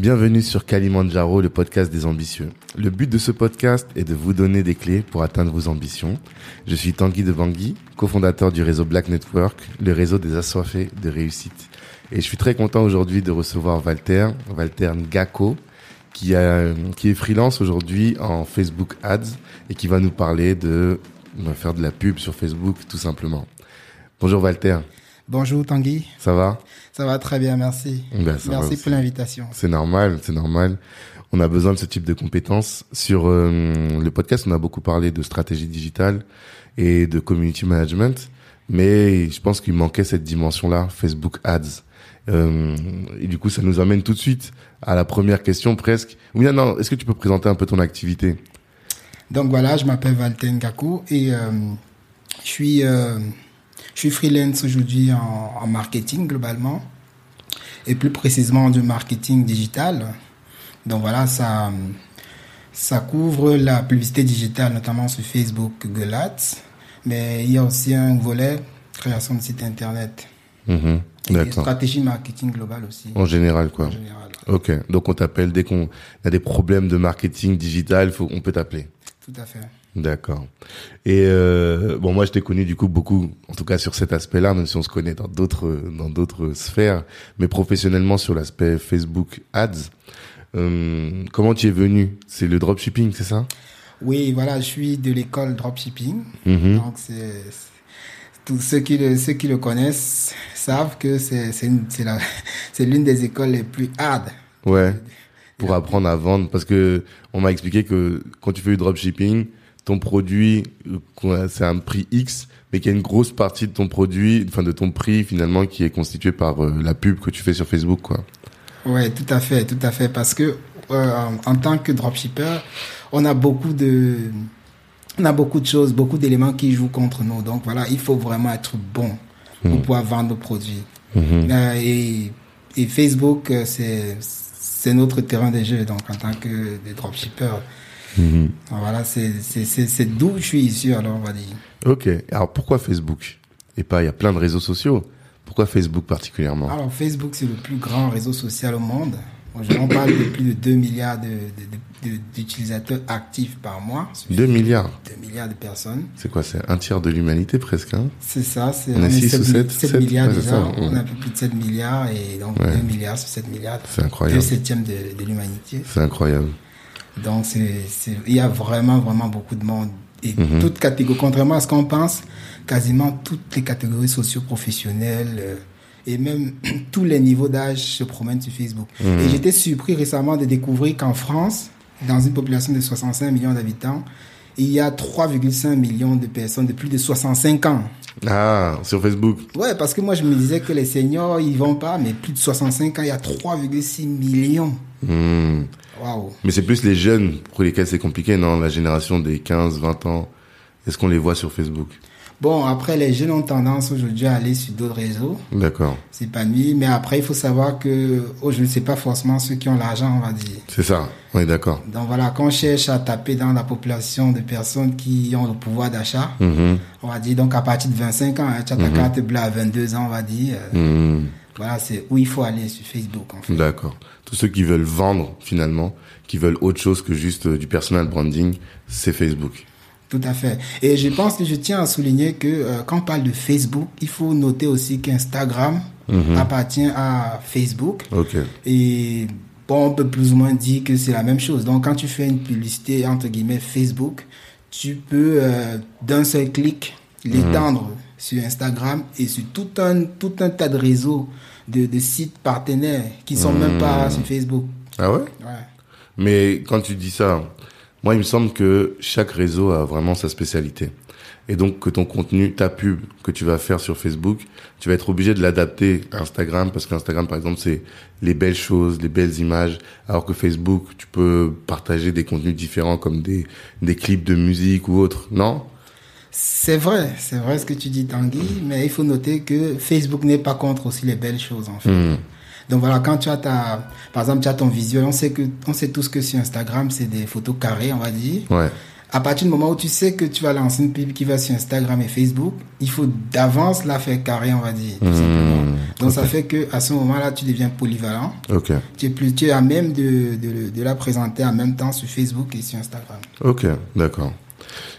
Bienvenue sur Kalimandjaro, le podcast des ambitieux. Le but de ce podcast est de vous donner des clés pour atteindre vos ambitions. Je suis Tanguy de Bangui, cofondateur du réseau Black Network, le réseau des assoiffés de réussite. Et je suis très content aujourd'hui de recevoir Walter, Walter Ngako, qui est freelance aujourd'hui en Facebook Ads et qui va nous parler de faire de la pub sur Facebook tout simplement. Bonjour Walter. Bonjour Tanguy. Ça va? Ça va très bien, merci. Ben, merci pour l'invitation. C'est normal, c'est normal. On a besoin de ce type de compétences. Sur euh, le podcast, on a beaucoup parlé de stratégie digitale et de community management, mais je pense qu'il manquait cette dimension-là, Facebook Ads. Euh, et du coup, ça nous amène tout de suite à la première question presque. Oui, non, est-ce que tu peux présenter un peu ton activité? Donc voilà, je m'appelle Valten Gakou et euh, je suis je suis freelance aujourd'hui en, marketing globalement et plus précisément du marketing digital. Donc voilà, ça, ça couvre la publicité digitale, notamment sur Facebook, Google Ads, mais il y a aussi un volet création de site internet. Mmh, stratégie marketing globale aussi. En général, quoi. En général. Ok. Donc on t'appelle dès qu'on a des problèmes de marketing digital, faut, on peut t'appeler. Tout à fait. D'accord. Et euh, bon, moi, je t'ai connu du coup beaucoup, en tout cas sur cet aspect-là, même si on se connaît dans d'autres dans d'autres sphères, mais professionnellement sur l'aspect Facebook Ads. Euh, comment tu es venu? C'est le dropshipping, c'est ça? Oui, voilà, je suis de l'école dropshipping. Mhm. Donc c'est tous ceux qui le ceux qui le connaissent savent que c'est c'est c'est l'une des écoles les plus hard. Ouais. Pour apprendre à vendre, parce que on m'a expliqué que quand tu fais du dropshipping, ton produit, euh, c'est un prix X, mais qu'il y a une grosse partie de ton produit, enfin de ton prix finalement, qui est constitué par euh, la pub que tu fais sur Facebook, quoi. Ouais, tout à fait, tout à fait, parce que euh, en, tant que dropshipper, on a beaucoup de, on a beaucoup de choses, beaucoup d'éléments qui jouent contre nous. Donc voilà, il faut vraiment être bon pour mmh. pouvoir vendre nos produits. Mmh. et, et Facebook, c'est c'est notre terrain de jeu. Donc en tant que dropshippers Mhm. Voilà, c'est d'où je suis issu, alors on va dire. Ok. Alors pourquoi Facebook Et pas, il y a plein de réseaux sociaux. Pourquoi Facebook particulièrement? Alors Facebook, c'est le plus grand réseau social au monde. On parle de plus de 2 milliards d'utilisateurs actifs par mois. 2 milliards? 2 milliards de personnes. C'est quoi C'est un tiers de l'humanité presque hein? C'est ça. C'est, on, est 6 ou 7, 7, milliards déjà. Ça, on a plus de 7 milliards et donc ouais. 2 milliards sur 7 milliards. C'est incroyable. 2 septièmes de, de l'humanité. C'est incroyable. Donc, il y a vraiment, vraiment beaucoup de monde. Et Mhm. toutes catégories, contrairement à ce qu'on pense, quasiment toutes les catégories socio-professionnelles euh, et même tous les niveaux d'âge se promènent sur Facebook. Mhm. Et j'étais surpris récemment de découvrir qu'en France, dans une population de 65 millions d'habitants, il y a 3,5 millions de personnes de plus de 65 ans. Ah, sur Facebook. Ouais, parce que moi je me disais que les seniors ils vont pas, mais plus de 65 ans, il y a 3,6 millions. Hmm. Mais c'est plus les jeunes pour lesquels c'est compliqué, non La génération des 15, 20 ans. Est-ce qu'on les voit sur Facebook? Bon, après, les jeunes ont tendance aujourd'hui à aller sur d'autres réseaux, D'accord. s'épanouir, mais après, il faut savoir que aujourd'hui, c'est pas forcément ceux qui ont l'argent, on va dire. C'est ça. On est d'accord. Donc voilà, quand on cherche à taper dans la population de personnes qui ont le pouvoir d'achat, Mhm. on va dire, donc à partir de 25 ans, hein, tu as ta Mhm. carte bleue à 22 ans, on va dire, euh, Hmm. voilà, c'est où il faut aller sur Facebook, en fait. D'accord. Tous ceux qui veulent vendre finalement, qui veulent autre chose que juste euh, du personal branding, c'est Facebook. Tout à fait. Et je pense que je tiens à souligner que euh, quand on parle de Facebook, il faut noter aussi qu'Instagram Mhm. appartient à Facebook. Ok. Et bon, on peut plus ou moins dire que c'est la même chose. Donc, quand tu fais une publicité, entre guillemets, Facebook, tu peux, euh, d'un seul clic, l'étendre sur Instagram et sur tout un, tout un tas de réseaux de, de sites partenaires qui sont même pas sur Facebook. Ah ouais? Ouais. Mais quand tu dis ça, moi, il me semble que chaque réseau a vraiment sa spécialité. Et donc, que ton contenu, ta pub que tu vas faire sur Facebook, tu vas être obligé de l'adapter à Instagram parce qu'Instagram, par exemple, c'est les belles choses, les belles images, alors que Facebook, tu peux partager des contenus différents comme des, des clips de musique ou autre, non? C'est vrai, c'est vrai ce que tu dis, Tanguy, mais il faut noter que Facebook n'est pas contre aussi les belles choses, en fait. Hmm. Donc voilà, quand tu as ta, par exemple, tu as ton visuel, on sait que, on sait tous que sur Instagram, c'est des photos carrées, on va dire. Ouais. À partir du moment où tu sais que tu vas lancer une pub qui va sur Instagram et Facebook, il faut d'avance la faire carrée, on va dire. tout Mmh. simplement. Donc ça fait que à ce moment-là, tu deviens polyvalent. Ok. Tu es plus, tu es à même de, de, de la présenter en même temps sur Facebook et sur Instagram. Ok, d'accord.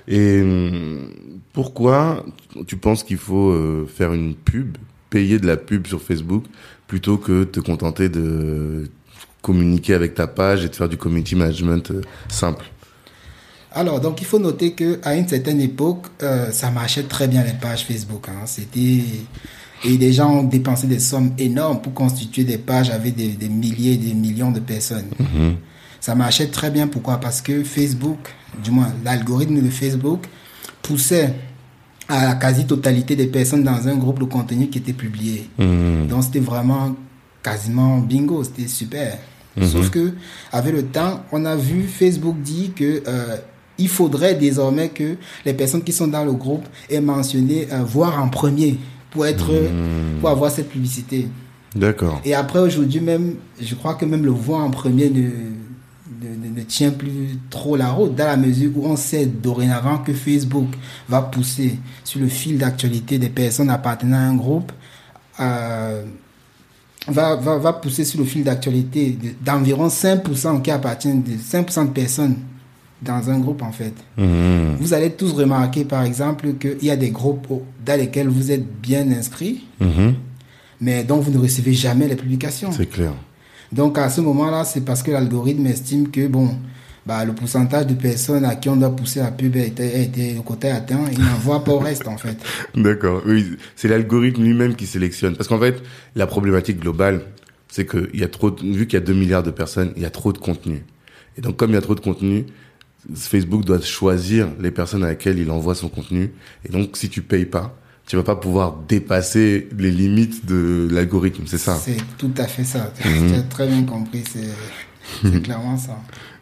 Et hum, pourquoi tu penses qu'il faut euh, faire une pub, payer de la pub sur Facebook, plutôt que te contenter de communiquer avec ta page et de faire du community management euh, simple? Alors, donc il faut noter que à une certaine époque, euh, ça marchait très bien les pages Facebook. Hein. C'était et les gens ont dépensé des sommes énormes pour constituer des pages avec des, des milliers, des millions de personnes. Ça marchait très bien. Pourquoi? Parce que Facebook, du moins l'algorithme de Facebook, poussait à la quasi-totalité des personnes dans un groupe de contenu qui était publié. Donc c'était vraiment quasiment bingo, c'était super. Sauf que avec le temps, on a vu Facebook dire que euh, il faudrait désormais que les personnes qui sont dans le groupe aient mentionné euh, voir en premier pour être pour avoir cette publicité. D'accord. Et après aujourd'hui même, je crois que même le voir en premier ne, ne, tient plus trop la route dans la mesure où on sait dorénavant que Facebook va pousser sur le fil d'actualité des personnes appartenant à un groupe, euh, va, va, va pousser sur le fil d'actualité de- d'environ 5% qui appartiennent de 5% de personnes dans un groupe en fait. Mhm. Vous allez tous remarquer par exemple qu'il y a des groupes dans lesquels vous êtes bien inscrits, Mhm. mais dont vous ne recevez jamais les publications. C'est clair. Donc à ce moment-là, c'est parce que l'algorithme estime que bon, bah, le pourcentage de personnes à qui on doit pousser la pub a été, a été le quota atteint, il n'envoie pas au reste en fait. D'accord. Oui, c'est l'algorithme lui-même qui sélectionne. Parce qu'en fait, la problématique globale, c'est que il y a trop, de- vu qu'il y a 2 milliards de personnes, il y a trop de contenu. Et donc, comme il y a trop de contenu, Facebook doit choisir les personnes à laquelles il envoie son contenu. Et donc, si tu payes pas, tu vas pas pouvoir dépasser les limites de l'algorithme. C'est ça. C'est tout à fait ça. Mhm. Tu as très bien compris, c'est c'est clairement ça.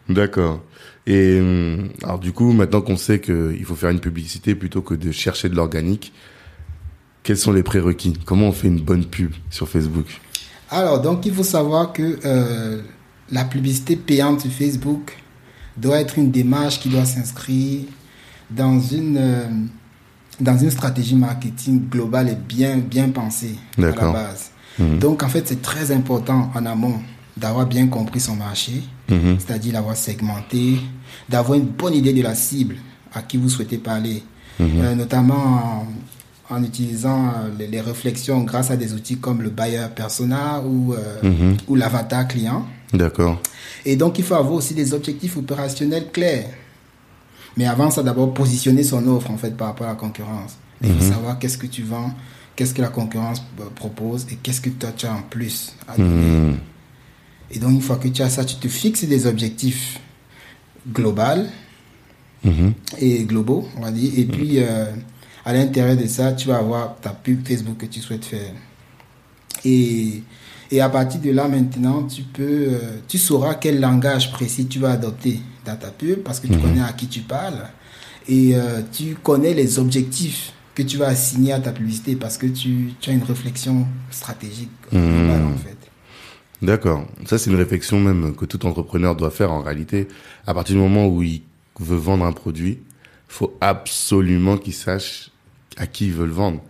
D'accord. Et hum, alors du coup, maintenant qu'on sait qu'il faut faire une publicité plutôt que de chercher de l'organique, quels sont les prérequis? Comment on fait une bonne pub sur Facebook? Alors, donc, il faut savoir que euh, la publicité payante sur Facebook doit être une démarche qui doit s'inscrire dans une, euh, dans une stratégie marketing globale et bien, bien pensée à la base. Mhm. Donc, en fait, c'est très important en amont d'avoir bien compris son marché, Mhm. c'est-à-dire l'avoir segmenté, d'avoir une bonne idée de la cible à qui vous souhaitez parler, Euh, notamment en, en utilisant euh, les, les réflexions grâce à des outils comme le buyer persona ou, euh, Mhm. ou l'avatar client. D'accord. Et donc, il faut avoir aussi des objectifs opérationnels clairs. Mais avant ça, d'abord, positionner son offre en fait par rapport à la concurrence. Il faut savoir qu'est-ce que tu vends, qu'est-ce que la concurrence euh, propose et qu'est-ce que toi tu as en plus à donner. Mhm. Et donc, une fois que tu as ça, tu te fixes des objectifs globaux Mhm. et globaux, on va dire. Et puis, euh, à l'intérieur de ça, tu vas avoir ta pub Facebook que tu souhaites faire. Et, et à partir de là, maintenant, tu peux, euh, tu sauras quel langage précis tu vas adopter dans ta pub parce que tu connais à qui tu parles et euh, tu connais les objectifs que tu vas assigner à ta publicité parce que tu, tu as une réflexion stratégique globale, en fait. D'accord. Ça, c'est une réflexion même que tout entrepreneur doit faire en réalité. À partir du moment où il veut vendre un produit, faut absolument qu'il sache à qui il veut le vendre.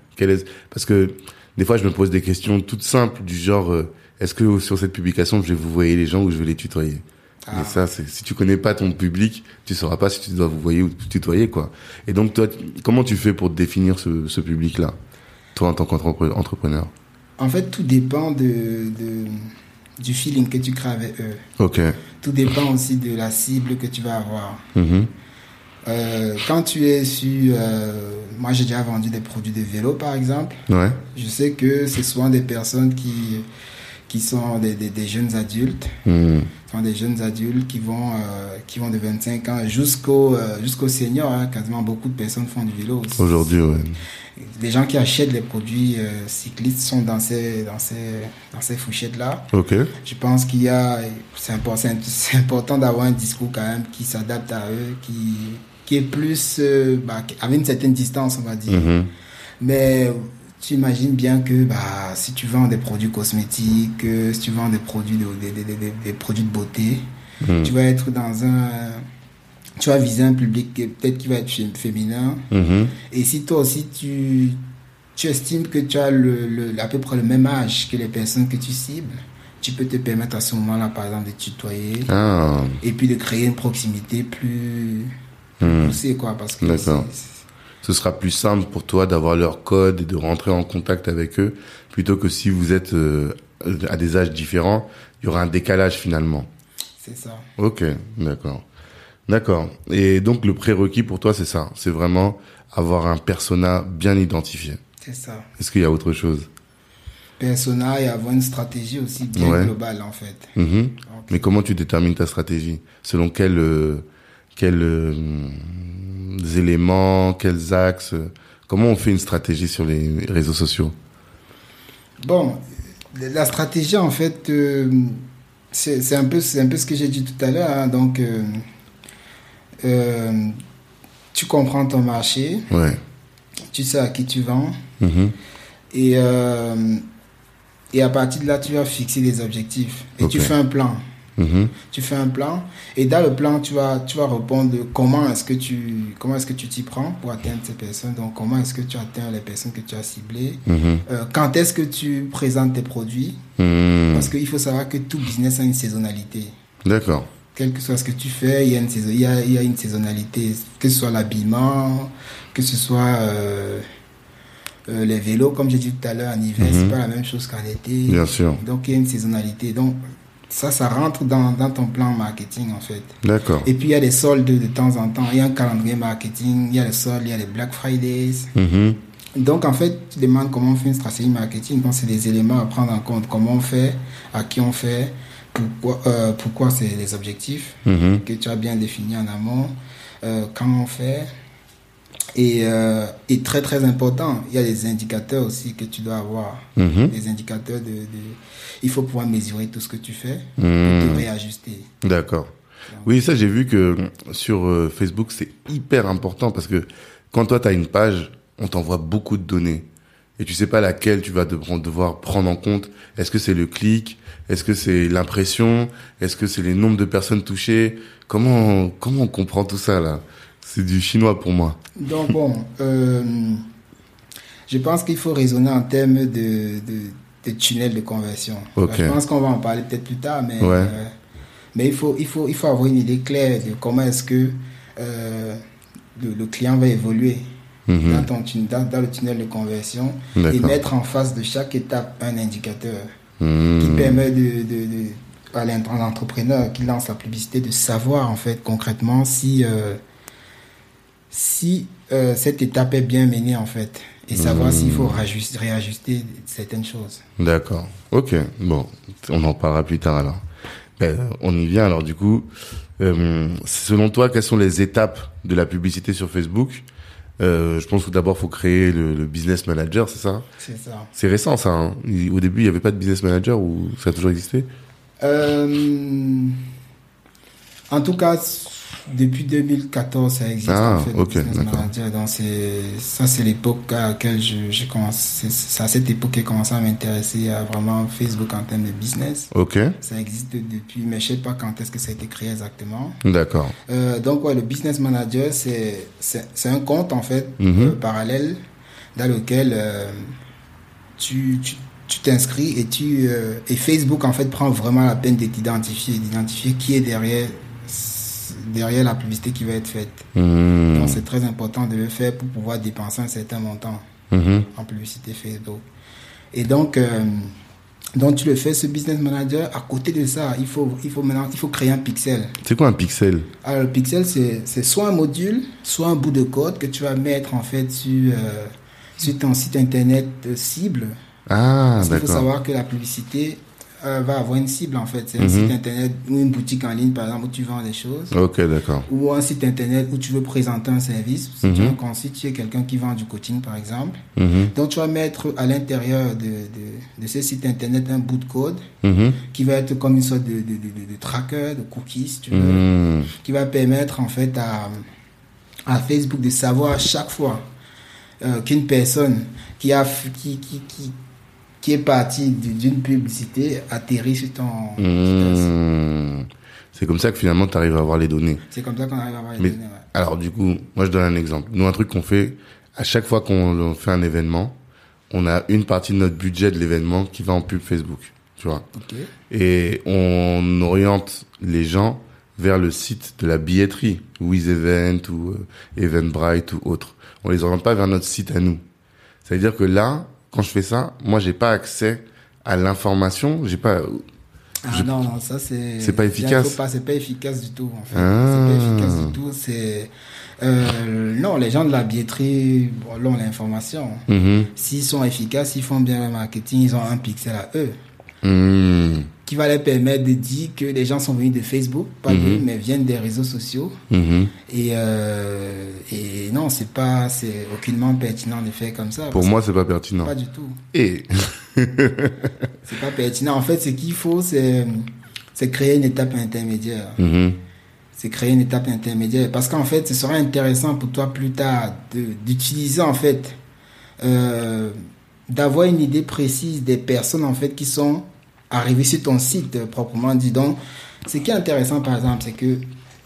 Parce que des fois, je me pose des questions toutes simples du genre, euh, est-ce que sur cette publication, je vais vous voyer les gens ou je vais les tutoyer? Ah. Et ça, c'est si tu connais pas ton public, tu sauras pas si tu dois vous voyer ou tutoyer, quoi. Et donc, toi, comment tu fais pour définir ce, ce public-là, toi, en tant qu'entrepreneur En fait, tout dépend de, de- du feeling que tu crées avec eux. Ok. Tout dépend aussi de la cible que tu vas avoir. Mhm. Euh, quand tu es sur... euh, moi, j'ai déjà vendu des produits de vélo, par exemple. Ouais. Je sais que c'est souvent des personnes qui, qui sont des, des- des jeunes adultes. Ce sont des jeunes adultes qui vont, euh, qui vont de 25 ans jusqu'au euh, jusqu'au senior. hein. Quasiment beaucoup de personnes font du vélo. Aujourd'hui, ouais. Les gens qui achètent les produits euh, cyclistes sont dans ces, dans ces, dans ces fourchettes-là. Ok. Je pense qu'il y a, c'est important, important d'avoir un discours quand même qui s'adapte à eux, qui, qui est plus, euh, bah, avec une certaine distance, on va dire. Mhm. Mais tu imagines bien que bah, si tu vends des produits cosmétiques, euh, si tu vends des produits de, des, des- des- des produits de beauté, Mhm. tu vas être dans un, tu vas viser un public qui- peut-être qui va être fé- féminin. Mhm. Et si toi aussi tu, tu estimes que tu as le, le, à peu près le même âge que les personnes que tu cibles, tu peux te permettre à ce moment-là, par exemple, de tutoyer Ah, et puis de créer une proximité plus hmm. quoi. Parce que D'accord. ce sera plus simple pour toi d'avoir leur code et de rentrer en contact avec eux plutôt que si vous êtes euh, à des âges différents, il y aura un décalage finalement. c'est ça. Ok, d'accord. D'accord. Et donc le prérequis pour toi, c'est ça. C'est vraiment avoir un persona bien identifié. C'est ça. Est-ce qu'il y a autre chose? Persona et avoir une stratégie aussi bien Ouais. globale, en fait. Mhm. Donc, Mais comment tu détermines ta stratégie? Selon quels euh, quels euh, éléments, quels axes Comment on fait une stratégie sur les réseaux sociaux? Bon, la stratégie, en fait, euh, c'est un, peu- un peu ce que j'ai dit tout à l'heure. hein. donc, euh, tu comprends ton marché, Ouais. tu sais à qui tu vends, Mhm. et, et à partir de là, tu vas fixer des objectifs. Et tu fais un plan. Mhm. Tu fais un plan, et dans le plan, tu vas, tu vas répondre comment est-ce que tu comment est-ce que tu t'y prends pour atteindre ces personnes. Donc, comment est-ce que tu atteins les personnes que tu as ciblées. Mhm. Euh, quand est-ce que tu présentes tes produits? Mhm. Parce qu'il faut savoir que tout business a une saisonnalité. D'accord. Quel que soit ce que tu fais, il y a une, saison, il y a, il y a une saisonnalité. Que ce soit l'habillement, que ce soit euh, euh, les vélos, comme j'ai dit tout à l'heure, en hiver, c'est pas la même chose qu'en été. Bien sûr. Donc il y a une saisonnalité. Donc ça, ça rentre dans, dans ton plan marketing en fait. D'accord. Et puis il y a des soldes de temps en temps. Il y a un calendrier marketing, il y a les soldes, il y a les Black Fridays. Mhm. Donc, en fait, tu demandes comment on fait une stratégie marketing. Donc, c'est des éléments à prendre en compte. Comment on fait, à qui on fait, pourquoi, euh, pourquoi c'est les objectifs Mhm. que tu as bien définis en amont, euh, quand on fait. Et, euh, et très, très important, il y a des indicateurs aussi que tu dois avoir. Mhm. Des indicateurs de, de- Il faut pouvoir mesurer tout ce que tu fais Mhm. te réajuster. D'accord. Oui, ça j'ai vu que sur euh, Facebook c'est hyper important parce que quand toi tu as une page, on t'envoie beaucoup de données et tu sais pas laquelle tu vas devoir prendre en compte. Est-ce que c'est le clic? Est-ce que c'est l'impression? Est-ce que c'est les nombres de personnes touchées? Comment comment on comprend tout ça là? C'est du chinois pour moi. Donc bon, euh, je pense qu'il faut raisonner en termes de, de, de tunnel de conversion. Je pense qu'on va en parler peut-être plus tard, mais, Ouais. euh, mais il, faut, il, faut, il faut avoir une idée claire de comment est-ce que euh, le, le client va évoluer Mhm. dans, ton, tun- dans, dans le tunnel de conversion et mettre en face de chaque étape un indicateur Mhm. qui permet de, de, de- à l'ent- à l'entrepreneur qui lance la publicité de savoir en fait concrètement si euh, si euh, cette étape est bien menée en fait et savoir Mmh. s'il faut rajuster- réajuster certaines choses. D'accord. Ok. Bon, on en parlera plus tard alors. Ben, on y vient alors du coup. Euh, selon toi, quelles sont les étapes de la publicité sur Facebook? Euh, Je pense que d'abord faut créer le, le business manager, c'est ça? C'est ça. C'est récent ça. Hein Au début, il n'y avait pas de business manager ou ça a toujours existé? Euh, en tout cas, depuis 2014, ça existe. Ah, en fait, ok, d'accord. Manager. Donc, ça, c'est l'époque à laquelle je, je commence. C'est, à cette époque que j'ai commencé à m'intéresser à vraiment Facebook en termes de business. Ok. Ça existe depuis, mais je sais pas quand est-ce que ça a été créé exactement. D'accord. Euh, donc, ouais, le Business Manager, c'est, un compte, en fait, Mhm. euh, parallèle, dans lequel euh, tu, tu, tu t'inscris et tu, euh, et Facebook, en fait, prend vraiment la peine de t'identifier, d'identifier qui est derrière, derrière la publicité qui va être faite. Mhm. Donc, c'est très important de le faire pour pouvoir dépenser un certain montant Mhm. en publicité Facebook. Et donc, euh, donc tu le fais, ce business manager. À côté de ça, il faut, il faut maintenant, il faut créer un pixel. C'est quoi un pixel? Alors, le pixel, c'est c'est soit un module, soit un bout de code que tu vas mettre en fait sur, euh, sur ton site internet euh, cible. Ah, Parce qu'il faut savoir que la publicité euh, va avoir une cible en fait. C'est un Mhm. site internet ou une boutique en ligne par exemple où tu vends des choses. Ok, d'accord. Ou un site internet où tu veux présenter un service. Si tu, es un- tu es quelqu'un qui vend du coaching par exemple. Mhm. Donc tu vas mettre à l'intérieur de, de, de ce site internet un bout de code Mhm. qui va être comme une sorte de, de, de, tracker, de cookies, si tu veux, qui va permettre en fait à, à Facebook de savoir à chaque fois euh, qu'une personne qui, a, qui, qui, qui, qui est partie d- d'une publicité atterrit sur ton... Mhm. C'est comme ça que finalement tu arrives à avoir les données. C'est comme ça qu'on arrive à avoir les Mais- données. ouais. Alors du coup, moi je donne un exemple. Nous, un truc qu'on fait à chaque fois qu'on on fait un événement, on a une partie de notre budget de l'événement qui va en pub Facebook, tu vois. Et on oriente les gens vers le site de la billetterie, WizEvent ou euh, Eventbrite ou autre. On les oriente pas vers notre site à nous. Ça veut dire que là, quand je fais ça, moi j'ai pas accès à l'information, j'ai pas ah non non ça c'est c'est pas efficace. C'est pas efficace du tout en fait. C'est pas efficace du tout. C'est euh, non, les gens de la billetterie ont l'information. Mm-hmm. S'ils sont efficaces, s'ils font bien le marketing, ils ont un pixel à eux. Mm. Qui va leur permettre de dire que les gens sont venus de Facebook, pas mm-hmm. mais viennent des réseaux sociaux. Et, euh, et non, c'est pas, c'est aucunement pertinent de faire comme ça. Pour moi, c'est pas pertinent. Pas du tout. Et c'est pas pertinent. En fait, ce qu'il faut, c'est, c'est créer une étape intermédiaire c'est créer une étape intermédiaire. Parce qu'en fait, ce sera intéressant pour toi plus tard d'utiliser en fait, euh, d'avoir une idée précise des personnes en fait qui sont arrivées sur ton site euh, proprement dit. Donc, ce qui est intéressant par exemple, c'est que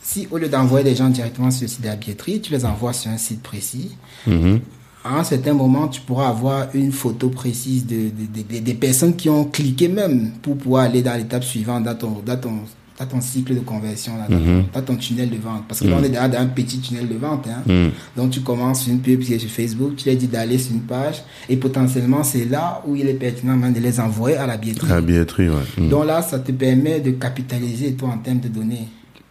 si au lieu d'envoyer des gens directement sur le site de la billetterie, tu les envoies sur un site précis, mm-hmm. à un certain moment, tu pourras avoir une photo précise de, des personnes qui ont cliqué même pour pouvoir aller dans l'étape suivante dans ton, dans ton tu ton cycle de conversion, là, mm ton tunnel de vente. Parce que là, on est déjà dans un petit tunnel de vente. Hein. Mhm. Donc, tu commences une pub qui est sur Facebook, tu lui dis d'aller sur une page, et potentiellement, c'est là où il est pertinent de les envoyer à la billetterie. À la billetterie, ouais. Mhm. Donc là, ça te permet de capitaliser, toi, en termes de données.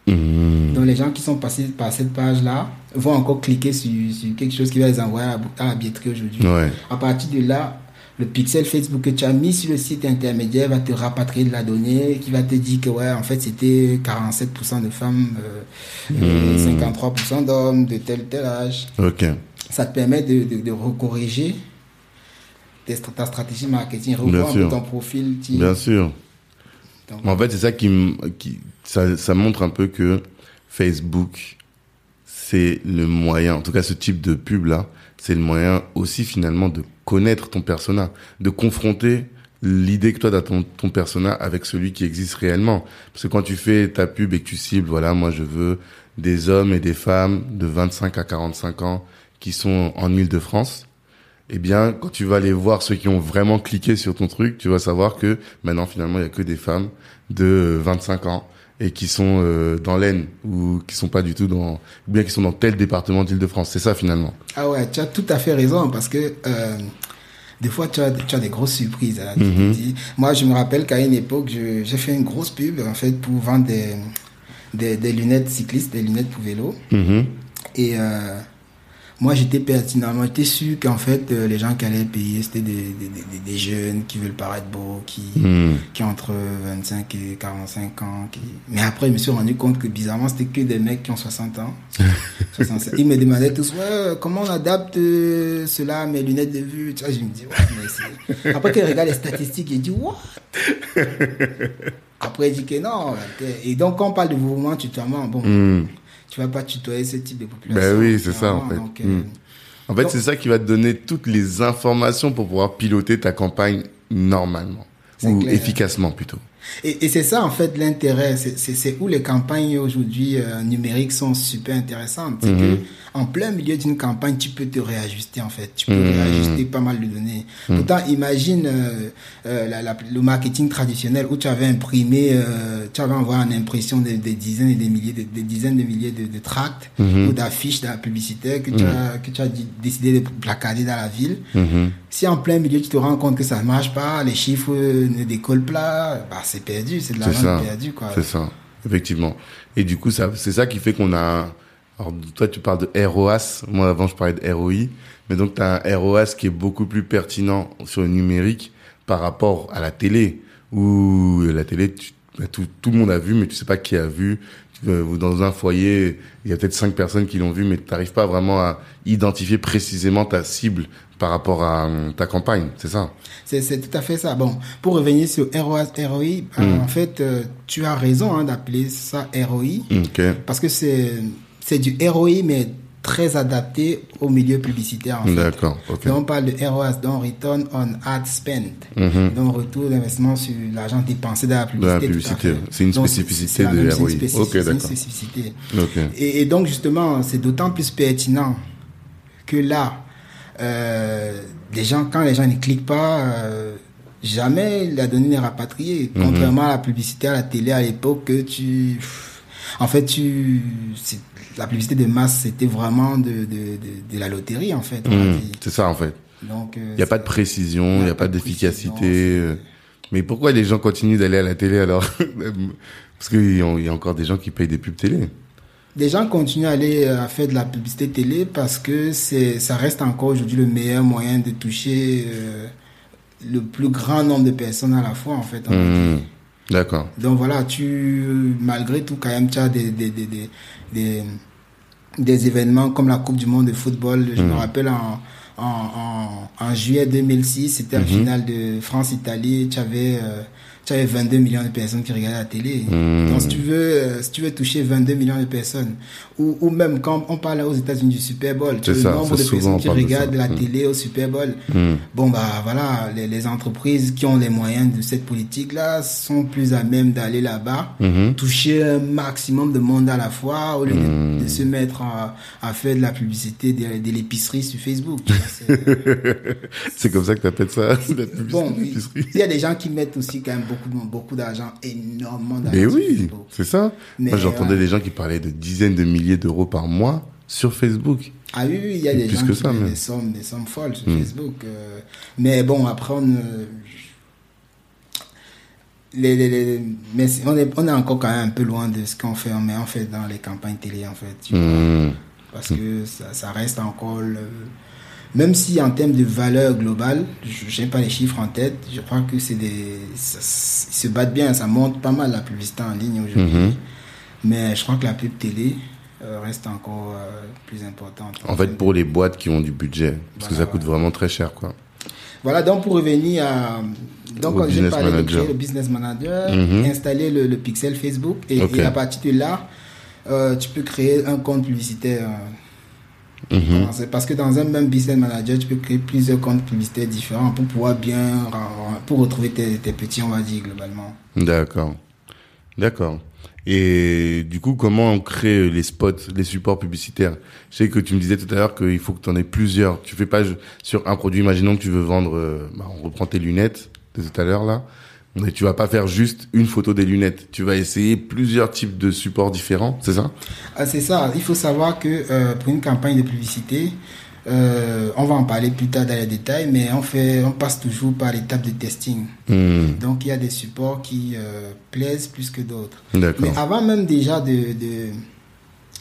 Mhm. Donc, les gens qui sont passés par cette page-là vont encore cliquer sur, quelque chose qui va les envoyer à la, à la billetterie aujourd'hui. À partir de là, le pixel Facebook que tu as mis sur le site intermédiaire va te rapatrier de la donnée, qui va te dire que ouais, en fait, c'était 47% de femmes, 53% euh, hmm. d'hommes de tel tel âge. Ok. Ça te permet de, de, recorriger ta stratégie marketing, revoir ton profil. Bien sûr. en fait, c'est ça qui, qui ça, ça montre un peu que Facebook, c'est le moyen, en tout cas ce type de pub là, c'est le moyen aussi finalement de connaître ton persona, de confronter l'idée que toi as ton, ton persona avec celui qui existe réellement. Parce que quand tu fais ta pub et que tu cibles, voilà, moi je veux des hommes et des femmes de 25 à 45 ans qui sont en Ile-de-France, eh bien, quand tu vas aller voir ceux qui ont vraiment cliqué sur ton truc, tu vas savoir que maintenant, finalement, il y a que des femmes de 25 ans et qui sont euh, dans l'Aisne ou qui sont pas du tout dans, ou bien qui sont dans tel département d'Île-de-France. C'est ça finalement. Ah ouais, tu as tout à fait raison parce que euh, des fois tu as, tu as des grosses surprises. Hein, mm-hmm. Moi, je me rappelle qu'à une époque, j'ai fait une grosse pub en fait pour vendre des, des, des lunettes cyclistes, des lunettes pour vélo. Mm-hmm. Et euh, moi j'étais pertinemment, j'étais sûr qu'en fait euh, les gens qui allaient payer c'était des, des, des, jeunes qui veulent paraître beaux, qui, hmm. qui ont entre 25 et 45 ans. Qui... Mais après je me suis rendu compte que bizarrement c'était que des mecs qui ont 60 ans. 65. Ils me demandaient tous ouais, comment on adapte euh, cela à mes lunettes de vue. Tu vois, je me dis ouais, mais Après qu'ils regardent les statistiques, ils disent what? Après il dit que non. Et donc quand on parle de mouvement tutoiement, bon. Hmm tu vas pas tutoyer ce type de population. Ben oui, c'est ça en fait. Euh, hmm. En fait, c'est ça qui va te donner toutes les informations pour pouvoir piloter ta campagne normalement ou efficacement plutôt. Et, et c'est ça, en fait, l'intérêt. C'est où les campagnes aujourd'hui euh, numériques sont super intéressantes. C'est que mhm. en plein milieu d'une campagne, tu peux te réajuster, en fait. Tu peux mhm. réajuster pas mal de données. Mhm. Pourtant, imagine euh, euh, la, la, le marketing traditionnel où tu avais imprimé, euh, tu avais envoyé en impression des, des, dizaines et des milliers, des, des dizaines de milliers de, de tracts ou d'affiches publicitaires que, tu as, que tu as décidé de placarder dans la ville. Si en plein milieu, tu te rends compte que ça ne marche pas, les chiffres ne décollent pas, bah, c'est perdu, c'est de l'argent perdu, quoi. C'est ça, effectivement. Et du coup, c'est ça qui fait qu'on a, alors, toi, tu parles de ROAS. Moi, avant, je parlais de ROI. Mais donc, tu as un ROAS qui est beaucoup plus pertinent sur le numérique par rapport à la télé. Où la télé, bah, tout, tout le monde a vu, mais tu sais pas qui a vu. Dans un foyer, il y a peut-être cinq personnes qui l'ont vu, mais tu n'arrives pas vraiment à identifier précisément ta cible par rapport à euh, ta campagne, c'est ça? C'est tout à fait ça. Bon, pour revenir sur ROI, euh, hmm. en fait, euh, tu as raison hein, d'appeler ça ROI, parce que c'est du ROI, mais très adapté au milieu publicitaire. D'accord. Donc on parle de ROAS, donc Return on Ad Spend, mm-hmm. donc retour d'investissement sur l'argent dépensé dans la publicité. C'est une spécificité de ROI. C'est une spécificité. Et, et, donc justement, c'est d'autant plus pertinent que là, euh, des gens, quand les gens ne cliquent pas, euh, jamais la donnée n'est rapatriée. Contrairement à la publicité à la télé à l'époque, que tu, en fait, tu, la publicité de masse, c'était vraiment de, de, de, de la loterie, en fait. Mhm. C'est ça en fait. Donc, euh, Il n'y a pas de précision, il n'y a, pas de d'efficacité. euh. Mais pourquoi les gens continuent d'aller à la télé alors? Parce qu'il y y a encore des gens qui payent des pubs télé. Des gens continuent à aller euh, à faire de la publicité télé parce que c'est, ça reste encore aujourd'hui le meilleur moyen de toucher euh, le plus grand nombre de personnes à la fois, en fait. Mhm. D'accord. Donc voilà, tu, malgré tout, quand même, tu as des, des, des, des, des, des événements comme la Coupe du Monde de football. Je me rappelle en, en, en, en juillet 2006, c'était la finale de France-Italie. Tu avais, euh, tu avais 22 millions de personnes qui regardaient la télé. Mhm. Donc si tu veux, euh, si tu veux toucher 22 millions de personnes, ou, ou même quand on parle aux États-Unis du Super Bowl, tu ça, le nombre de personnes qui regardent la Mhm. télé au Super Bowl. Mhm. Bon, bah voilà, les, les entreprises qui ont les moyens de cette politique-là sont plus à même d'aller là-bas, toucher un maximum de monde à la fois, au lieu de- de, se mettre à, à faire de la publicité de, de l'épicerie sur Facebook. vois, c'est- comme ça que tu appelles ça la publicité bon, il y a des gens qui mettent aussi quand même beaucoup, d'argent, énormément d'argent. Mais oui, c'est ça. Mais, Moi, j'entendais ouais. des gens qui parlaient de dizaines de milliers d'euros par mois sur Facebook. Ah oui, oui, il y a des Plus gens que qui ça, des sommes, des sommes folles sur Mm. Facebook. euh, mais bon, après, on ne... Les, les, les- mais on est, on est encore quand même un peu loin de ce qu'on fait, mais on fait dans les campagnes télé, en fait. tu vois. Mhm. Parce que ça, ça reste encore le... Même si en termes de valeur globale, je n'ai pas les chiffres en tête, je crois que c'est des... ça- ils se battent bien, ça monte pas mal la publicité en ligne aujourd'hui. Mhm. Mais je crois que la pub télé euh, reste encore euh, plus importante. En fait, pour les boîtes qui ont du budget, parce que ça coûte vraiment très cher, quoi. Voilà, donc pour revenir à. Donc, quand j'ai business parlé de manager. créer le business manager, Mhm. installer le, le pixel Facebook, et, Ok. et à partir de là, euh, tu peux créer un compte publicitaire. Mhm. commencer. Parce que dans un même business manager, tu peux créer plusieurs comptes publicitaires différents pour pouvoir bien. pour retrouver tes, tes petits, on va dire, globalement. D'accord. D'accord. Et du coup, comment on crée les spots, les supports publicitaires? Je sais que tu me disais tout à l'heure qu'il faut que tu en aies plusieurs. Tu fais pas sur un produit. Imaginons que tu veux vendre, euh, bah, on reprend tes lunettes de tout à l'heure là. Mais tu vas pas faire juste une photo des lunettes. Tu vas essayer plusieurs types de supports différents, c'est ça? Ah, c'est ça. Il faut savoir que euh, pour une campagne de publicité, euh, on va en parler plus tard dans les détails, mais on fait, on passe toujours par l'étape de testing. Hmm, Donc il y a des supports qui euh, plaisent plus que d'autres. D'accord. Mais avant même déjà de, de,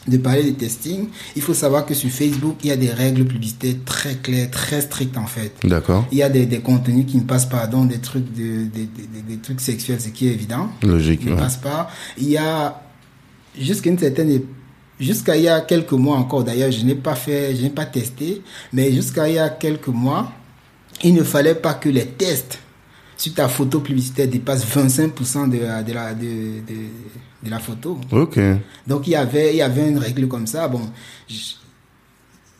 de parler de testing, il faut savoir que sur Facebook, il y a des règles publicitaires très claires, très strictes en fait. D'accord. Il y a des, des contenus qui ne passent pas, donc des trucs, de, des, des, des trucs sexuels, ce qui est évident Logique. ne ouais. passe pas. Il y a jusqu'à une certaine jusqu'à il y a quelques mois encore d'ailleurs, je n'ai pas fait, je n'ai pas testé, mais jusqu'à il y a quelques mois, il ne fallait pas que les tests sur ta photo publicitaire dépassent 25% de la, de la, de, de, de la photo. Ok. Donc il y avait, il y avait une règle comme ça. Bon, je-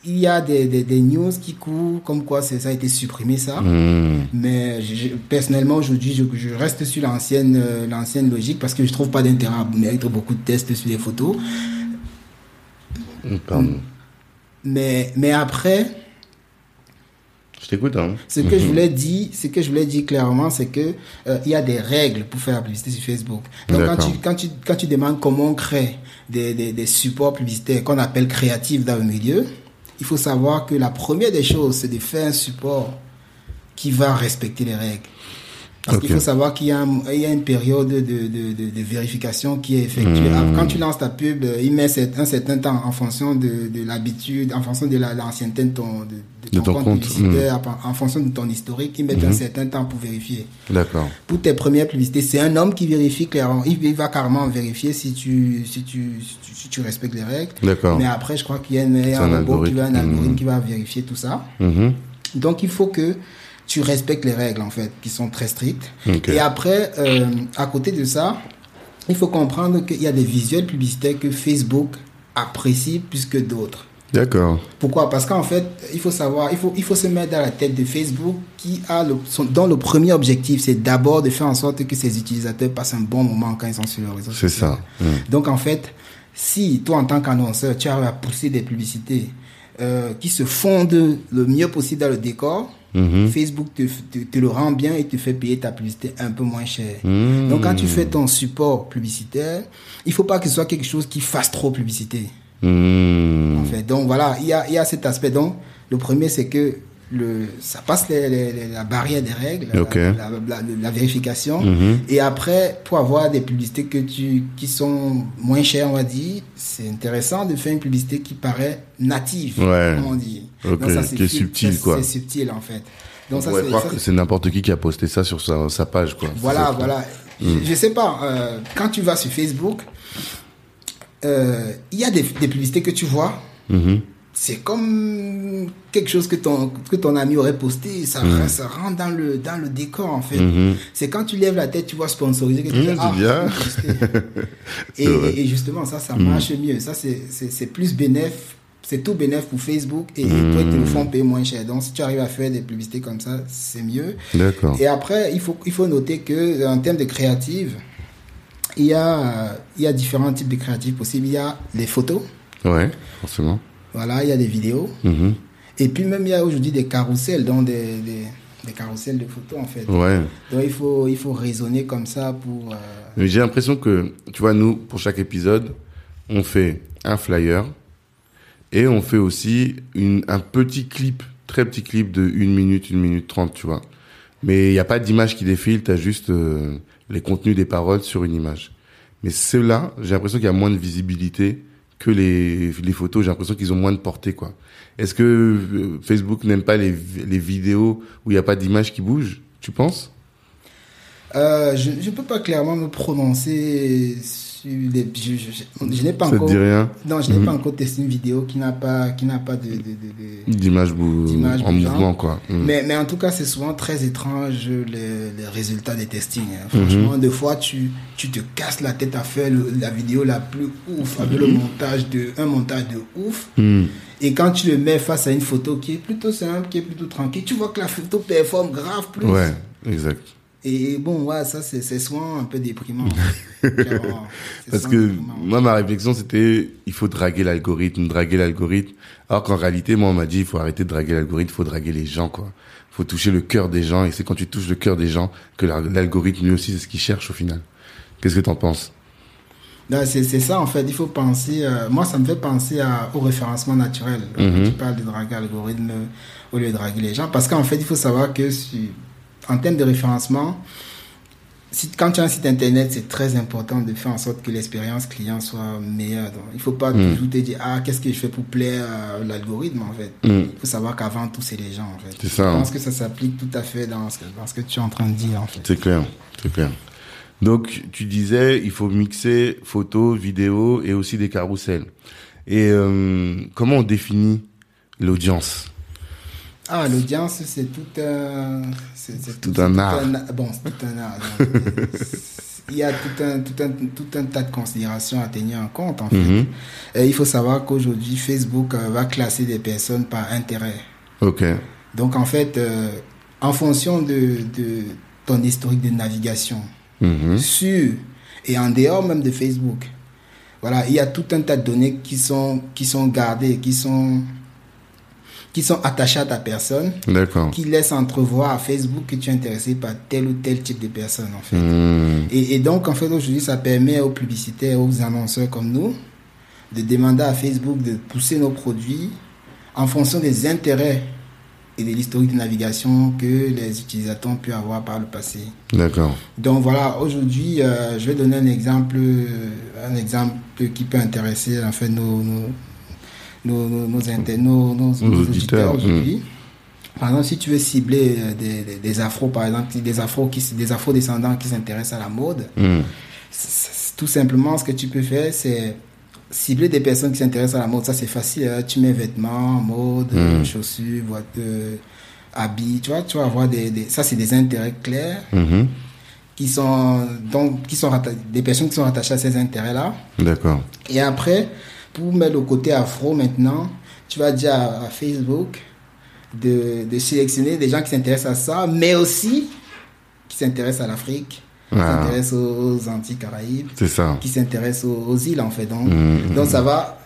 il y a des, des, des news qui courent comme quoi ça a été supprimé ça. Hmm, Mais je- personnellement, aujourd'hui, je, je reste sur l'ancienne euh, l'ancienne logique parce que je trouve pas d'intérêt à mettre beaucoup de tests sur les photos. Pardon. Mais, mais après, Je t'écoute. Hein. ce que je voulais dire, ce que je voulais dire clairement, c'est que euh, il y a des règles pour faire la publicité sur Facebook. Donc quand tu, quand tu quand tu demandes comment on crée des, des, des supports publicitaires qu'on appelle créatifs dans le milieu, il faut savoir que la première des choses, c'est de faire un support qui va respecter les règles. Parce qu'il faut savoir qu'il y, y a une période de, de, de, de vérification qui est effectuée. Hmm. Quand tu lances ta pub, euh, il met un certain temps en fonction de, de l'habitude, en fonction de la- l'ancienneté de ton, de, ton ton compte, compte, publicitaire, en, en fonction de ton historique, ils mettent un certain temps pour vérifier. D'accord. Pour tes premières publicités, c'est un homme qui vérifie clairement. Il, il va carrément vérifier si tu, si tu, si tu, si tu respectes les règles. D'accord. Mais après, je crois qu'il y a, un un robot qui va, un algorithme. Mhm. qui va vérifier tout ça. Mhm. Donc il faut que tu respectes les règles en fait, qui sont très strictes. Et après, euh, à côté de ça, il faut comprendre qu'il y a des visuels publicitaires que Facebook apprécie plus que d'autres. D'accord. Pourquoi? Parce qu'en fait, il faut savoir, il faut, il faut se mettre dans la tête de Facebook qui a le, son, dont le premier objectif, c'est d'abord de faire en sorte que ses utilisateurs passent un bon moment quand ils sont sur le réseau C'est ça. Hmm. Donc en fait, si toi en tant qu'annonceur, tu arrives à pousser des publicités euh, qui se fondent le mieux possible dans le décor, Mhm. Facebook te, te, te le rend bien et te fait payer ta publicité un peu moins cher. Mhm. Donc quand tu fais ton support publicitaire, il faut pas que ce soit quelque chose qui fasse trop publicité. En fait. Donc voilà, il y a, il y a cet aspect. Donc le premier, c'est que le, ça passe les- les- les- la barrière des règles, la- Ok. la, la- la vérification. Mhm. Et après, pour avoir des publicités que tu, qui sont moins chères, on va dire, c'est intéressant de faire une publicité qui paraît native, Ouais. comme on dit. Ok, c'est qui est subtil, quoi. C'est subtil, en fait. Donc On ça, c'est- croire ça, que c'est- c'est n'importe qui qui a posté ça sur sa, sa page, quoi. voilà, voilà. Je, je sais pas, euh, quand tu vas sur Facebook, euh, il y a des, des publicités que tu vois, Mhm. c'est comme quelque chose que ton, que ton ami aurait posté, ça, ça rentre dans le, dans le décor en fait. Mhm. C'est quand tu lèves la tête, tu vois sponsorisé, que tu Mhm, fais, c'est ah, bien. et. Mhm. justement, ça, ça marche mieux. Ça, c'est- plus bénéf, c'est tout bénéf pour Facebook et, toi, Mhm. ils te le font payer moins cher. Donc, si tu arrives à faire des publicités comme ça, c'est mieux. D'accord. Et après, il faut, il faut noter que en termes de créative, il y a, euh, il y a différents types de créatives possibles. Il y a les photos, Ouais, forcément. voilà, il y a des vidéos. Mhm. Et puis même, il y a aujourd'hui des carousels, donc des, des, des carousels de photos, en fait. Ouais. Donc, il faut, il faut raisonner comme ça pour... euh, j'ai l'impression que, tu vois, nous, pour chaque épisode, on fait un flyer et on fait aussi une, un petit clip, très petit clip de 1 minute, 1 minute 30, tu vois. Mais il n'y a pas d'image qui défile, tu as juste euh, les contenus des paroles sur une image. Mais ceux-là, j'ai l'impression qu'il y a moins de visibilité que les, photos, j'ai l'impression qu'ils ont moins de portée, quoi. Est-ce que euh, Facebook n'aime pas les, les vidéos où il n'y a pas d'image qui bouge, tu penses? Euh, je ne peux pas clairement me prononcer Je, je- je- je n'ai pas Ça te encore... dit rien Non, je n'ai Mhm. pas encore testé une vidéo qui n'a pas, qui n'a pas de... D'image en mouvement, quoi. Mm. Mais, mais en tout cas, c'est souvent très étrange les, les résultats des testings. hein. Mhm. Franchement, des fois, tu, tu te casses la tête à faire le- la vidéo la plus ouf, avec le montage de, un montage de ouf. Et quand tu le mets face à une photo qui est plutôt simple, qui est plutôt tranquille, tu vois que la photo performe grave plus. Ouais, exact. Et bon, ouais, ça, c'est souvent un peu déprimant. Parce que déprimant. moi, ma réflexion, c'était, il faut draguer l'algorithme, draguer l'algorithme. Alors qu'en réalité, moi, on m'a dit, il faut arrêter de draguer l'algorithme, il faut draguer les gens, quoi. Il faut toucher le cœur des gens, et c'est quand tu touches le cœur des gens que la- l'algorithme, lui aussi, c'est ce qu'il cherche au final. Qu'est-ce que t'en penses? C'est ça, en fait. Il faut penser. euh, moi, ça me fait penser à, au référencement naturel. Mhm. Tu parles de draguer l'algorithme au lieu de draguer les gens. Parce qu'en fait, il faut savoir que si- en termes de référencement, quand tu as un site internet, c'est très important de faire en sorte que l'expérience client soit meilleure. Donc, il ne faut pas Mhm. toujours te dire Ah, qu'est-ce que je fais pour plaire à l'algorithme, en fait. Mm. Il faut savoir qu'avant tout, c'est les gens, en fait. Ça, Je hein. pense que ça s'applique tout à fait dans ce, que, dans ce que tu es en train de dire, en fait. C'est clair, c'est clair. Donc, tu disais, il faut mixer photos, vidéos et aussi des carousels. Et euh, comment on définit l'audience? Ah, l'audience, c'est tout un... C'est Tout un art. Bon, c'est tout un art. euh, Il y a tout un, tout, un, tout un tas de considérations à tenir en compte, en fait. Mhm. Et il faut savoir qu'aujourd'hui, Facebook euh, va classer des personnes par intérêt. Ok. Donc, en fait, euh, en fonction de, de ton historique de navigation, Mhm. sur et en dehors même de Facebook, voilà, il y a tout un tas de données qui sont, qui sont gardées, qui sont, qui sont attachées à ta personne qui laisse entrevoir à Facebook que tu es intéressé par tel ou tel type de personne, en fait. Mhm. Et, et donc, en fait, aujourd'hui, ça permet aux publicitaires, aux annonceurs comme nous, de demander à Facebook de pousser nos produits en fonction des intérêts et de l'historique de navigation que les utilisateurs ont pu avoir par le passé. D'accord. Donc voilà, aujourd'hui, euh, je vais donner un exemple, un exemple qui peut intéresser en fait nos nos nos nos, nos, inter- nos- auditeurs, auditeurs aujourd'hui. Par exemple, si tu veux cibler euh, des, des, des afros, par exemple, des afros qui des afro-descendants qui s'intéressent à la mode, c- tout simplement, ce que tu peux faire, c'est cibler des personnes qui s'intéressent à la mode. Ça, c'est facile. hein. Tu mets vêtements, mode, Mm. chaussures, voit- euh, habits. Tu vois, tu vas avoir des, des ça, c'est des intérêts clairs qui sont donc qui sont des personnes qui sont rattachées à ces intérêts-là. D'accord. Et après, pour mettre le côté afro maintenant, tu vas dire à, à Facebook de, de sélectionner des gens qui s'intéressent à ça, mais aussi qui s'intéressent à l'Afrique, qui Ah. s'intéressent aux, aux Antilles Caraïbes, C'est ça. qui s'intéressent aux, aux îles en fait. Donc, Mhm. donc ça va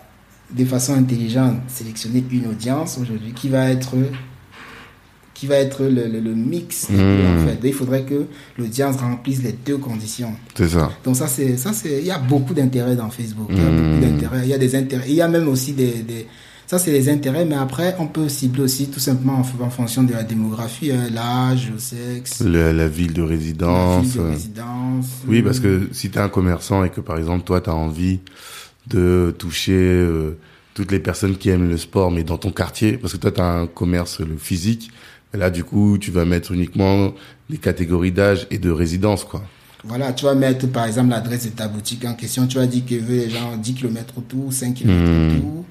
de façon intelligente sélectionner une audience aujourd'hui qui va être qui va être le, le, le mix deux, en fait. Il faudrait que l'audience remplisse les deux conditions. C'est ça. Donc ça c'est ça c'est il y a beaucoup d'intérêts dans Facebook. Il y a beaucoup d'intérêts. Il y a des intérêts. Il y a même aussi des, des ça c'est les intérêts, mais après on peut cibler aussi tout simplement en, fonction de la démographie, hein, l'âge, le sexe, la ville de la résidence. ville de euh, résidence. Oui, parce que si tu es un commerçant et que par exemple toi tu as envie de toucher euh, toutes les personnes qui aiment le sport mais dans ton quartier parce que toi tu as un commerce le physique, et là du coup tu vas mettre uniquement les catégories d'âge et de résidence quoi. Voilà, tu vas mettre par exemple l'adresse de ta boutique en question. Tu vas dire qu'il veut genre 10 km autour, 5 km autour.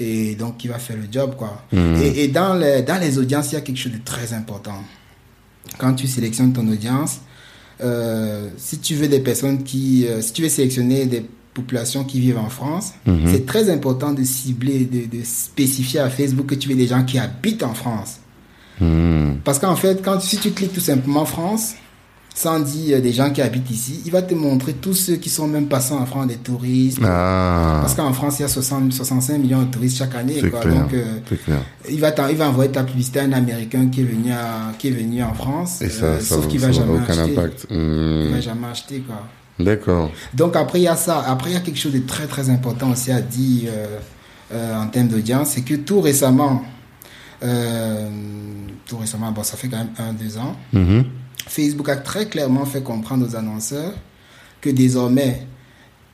Et donc, il va faire le job, quoi. Mhm. Et, et dans, les, dans les audiences, il y a quelque chose de très important. Quand tu sélectionnes ton audience, euh, si tu veux des personnes qui... euh, si tu veux sélectionner des populations qui vivent en France, Mhm. c'est très important de cibler, de, de spécifier à Facebook que tu veux des gens qui habitent en France. Hmm. Parce qu'en fait, quand, si tu cliques tout simplement France, sans dire euh, des gens qui habitent ici, il va te montrer tous ceux qui sont même passés en France, des touristes. Ah, Parce qu'en France, il y a 60, 65 millions de touristes chaque année. c'est Quoi. clair. Donc, euh, clair. il, va il va envoyer ta publicité à un Américain qui est venu, à, qui est venu en France. Et ça, euh, ça, sauf qu'il va jamais aucun acheter. impact. Il Hmm. va jamais acheter, quoi. D'accord. Donc après il y a ça. Après il y a quelque chose de très très important aussi à dire euh, en termes d'audience, c'est que tout récemment, tout récemment, bon ça fait quand même un deux ans, Mhm. Facebook a très clairement fait comprendre aux annonceurs que désormais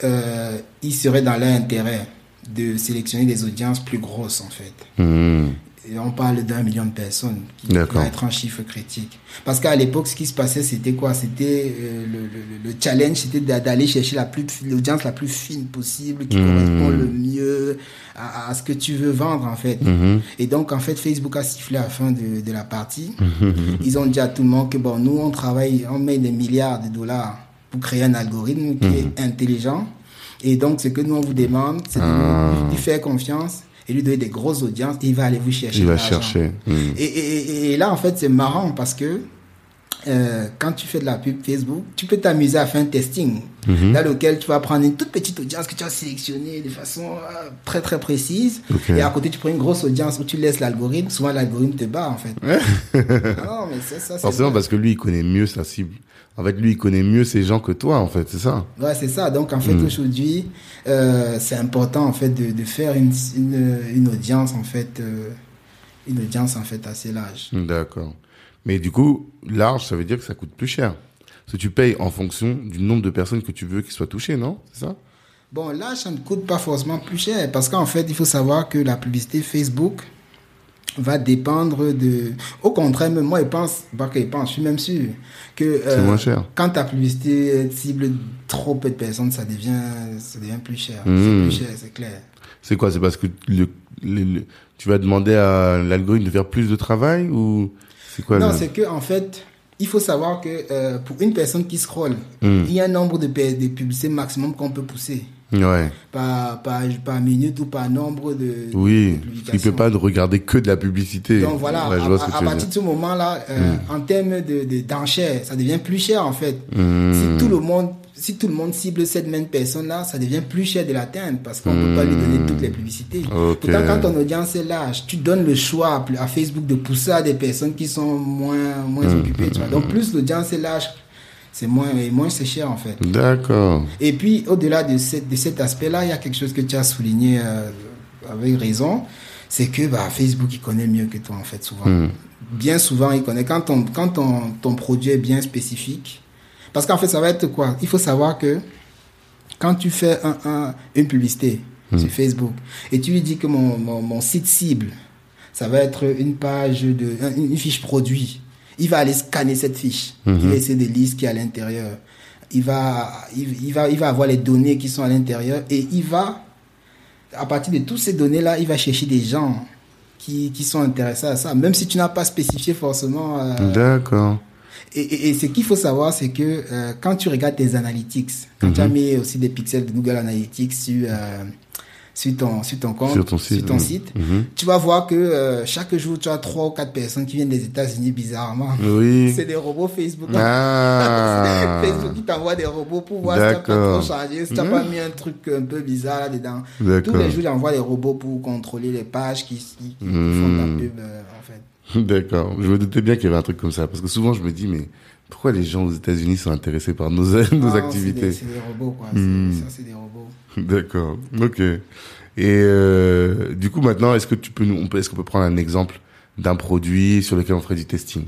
euh, il serait dans leur intérêt de sélectionner des audiences plus grosses en fait. Hmm. Et on parle d'un million de personnes qui va être un chiffre critique. Parce qu'à l'époque, ce qui se passait, c'était quoi? C'était euh, le, le- le challenge, c'était d'a- d'aller chercher la plus l'audience la plus fine possible, qui Mhm. correspond le mieux à, à ce que tu veux vendre en fait. Mhm. Et donc en fait, Facebook a sifflé à la fin de, de la partie. Mhm. Ils ont dit à tout le monde que bon, nous on travaille, on met des milliards de dollars pour créer un algorithme qui est intelligent. Et donc ce que nous on vous demande, c'est de Ah. lui faire confiance et lui donner des grosses audiences. Il va aller vous chercher. Il va chercher. Hmm. Et, et- et- et là, en fait, c'est marrant parce que euh, quand tu fais de la pub Facebook, tu peux t'amuser à faire un testing Mhm. dans lequel tu vas prendre une toute petite audience que tu as sélectionnée de façon euh, très très précise. Et à côté, tu prends une grosse audience où tu laisses l'algorithme. Souvent, l'algorithme te bat en fait. Ah non, mais c'est ça. Forcément parce que lui il connaît mieux sa cible. En fait, lui il connaît mieux ses gens que toi en fait, c'est ça. Ouais, c'est ça. Donc, en fait, Mm. aujourd'hui, euh, c'est important, en fait, de, de faire une, une, une audience, en fait, une audience, en fait, assez large. D'accord. Mais du coup, large, ça veut dire que ça coûte plus cher. Parce que tu payes en fonction du nombre de personnes que tu veux qui soient touchées, non? C'est ça? Bon, là, ça ne coûte pas forcément plus cher parce qu'en fait, il faut savoir que la publicité Facebook va dépendre de... Au contraire, même moi, je pense, pas que je pense, je suis même sûr que... euh, C'est moins cher. Quand ta publicité cible trop peu de personnes, ça devient, ça devient plus cher. Mhm. C'est plus cher, c'est clair. C'est quoi? C'est parce que le, le- le- tu vas demander à l'algorithme de faire plus de travail ou c'est quoi non, c'est que en fait, il faut savoir que euh, pour une personne qui scrolle, Hmm. il y a un nombre de, de publicités maximum qu'on peut pousser Ouais. par, par, par minute ou par nombre de, Oui. de Il publications. peut pas de regarder que de la publicité. Donc voilà, Ouais, à, partir de ce moment-là, euh, en termes de, de d'enchères, ça devient plus cher en fait. Hmm. Si tout le monde, si tout le monde cible cette même personne-là, ça devient plus cher de l'atteindre parce qu'on peut pas lui donner toutes les publicités. Hmm. Pourtant, quand ton audience est large, tu donnes le choix à Facebook de pousser à des personnes qui sont moins moins Hmm. occupées. Tu vois. Donc plus l'audience est large, c'est moins et moins c'est cher en fait. D'accord. Et puis, au-delà de, cette- de cet aspect-là, il y a quelque chose que tu as souligné euh, avec raison, c'est que bah, Facebook, il connaît mieux que toi, en fait, souvent. Hmm. Bien souvent, il connaît. Quand, ton, quand ton, ton produit est bien spécifique, parce qu'en fait, ça va être quoi? Il faut savoir que quand tu fais un, un- une publicité sur Facebook et tu lui dis que mon, mon, mon site cible, ça va être une page de une, une fiche produit. Il va aller scanner cette fiche. Il va essayer de lire ce qui est à l'intérieur. Il va, il, il va, il va avoir les données qui sont à l'intérieur et il va, à partir de toutes ces données-là, il va chercher des gens qui, qui sont intéressés à ça, même si tu n'as pas spécifié forcément. euh, D'accord. Et, et- et ce qu'il faut savoir, c'est que euh, quand tu regardes tes analytics, quand tu as mis aussi des pixels de Google Analytics sur, euh, sur, ton, sur ton compte, Sur ton site, Mhm. tu vas voir que euh, chaque jour, tu as trois ou quatre personnes qui viennent des États-Unis bizarrement. Oui. C'est des robots Facebook. Ah. Facebook qui t'envoie des robots pour voir si tu n'as pas trop chargé, si tu n'as pas mis un truc un peu bizarre là-dedans. Tous les jours, j'envoie des robots pour contrôler les pages qui, qui, qui font de la Mhm. pub, en fait. D'accord. Je me doutais bien qu'il y avait un truc comme ça. Parce que souvent, je me dis, mais pourquoi les gens aux États-Unis sont intéressés par nos, nos Ah, activités C'est des, robots, quoi. Hmm. Ça, c'est des robots. D'accord. Ok. Et euh, du coup, maintenant, est-ce que tu peux nous, est-ce qu'on peut prendre un exemple d'un produit sur lequel on ferait du testing?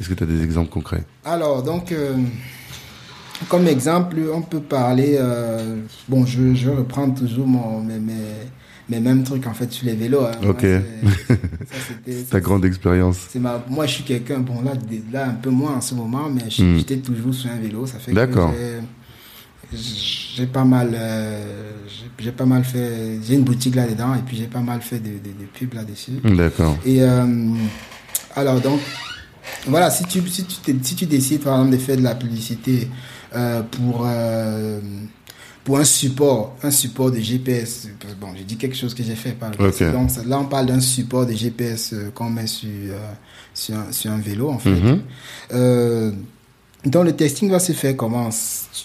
Est-ce que tu as des exemples concrets? Alors, donc, euh, comme exemple, on peut parler. euh, bon, je, je reprends toujours mon, mes, mes, mes mêmes trucs en fait sur les vélos. hein. Moi, Ok. ça, c'était- Ta grande expérience. ma, moi, je suis quelqu'un, bon, là, là, un peu moins en ce moment, mais Hmm. j'étais toujours sur un vélo. Ça fait D'accord. j'ai- pas mal, euh, j'ai- pas mal fait. J'ai une boutique là-dedans et puis j'ai pas mal fait de, de, de pubs là-dessus. D'accord. Et euh, alors donc, voilà, si tu, si, tu si tu décides par exemple de faire de la publicité euh, pour, pour un support, un support de GPS, bon, je dis quelque chose que j'ai fait par le passé. Ok. Donc là, on parle d'un support de GPS euh, qu'on met sur, euh, sur, un, sur un vélo en fait. Mhm. Euh, donc le testing va se faire comment?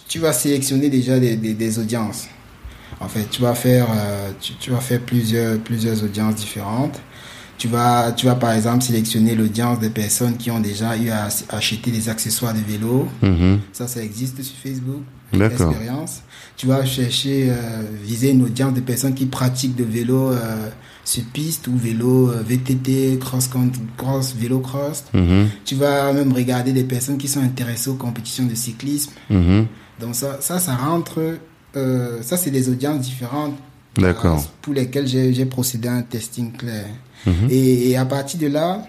Tu vas sélectionner déjà des, des, des audiences. En fait, tu vas faire, euh, tu, tu vas faire plusieurs, plusieurs audiences différentes. Tu vas, tu vas par exemple sélectionner l'audience des personnes qui ont déjà eu à acheter des accessoires de vélo. Mhm. Ça, ça existe sur Facebook. D'accord. L'expérience. Tu vas chercher, euh, viser une audience de personnes qui pratiquent de vélo euh, sur piste ou vélo euh, VTT, cross, country- cross, vélo cross. Mhm. Tu vas même regarder des personnes qui sont intéressées aux compétitions de cyclisme. Mhm. Donc ça, ça, ça rentre, ça c'est des audiences différentes. D'accord. pour lesquelles j'ai procédé à un testing clair. Mhm. Et, et à partir de là,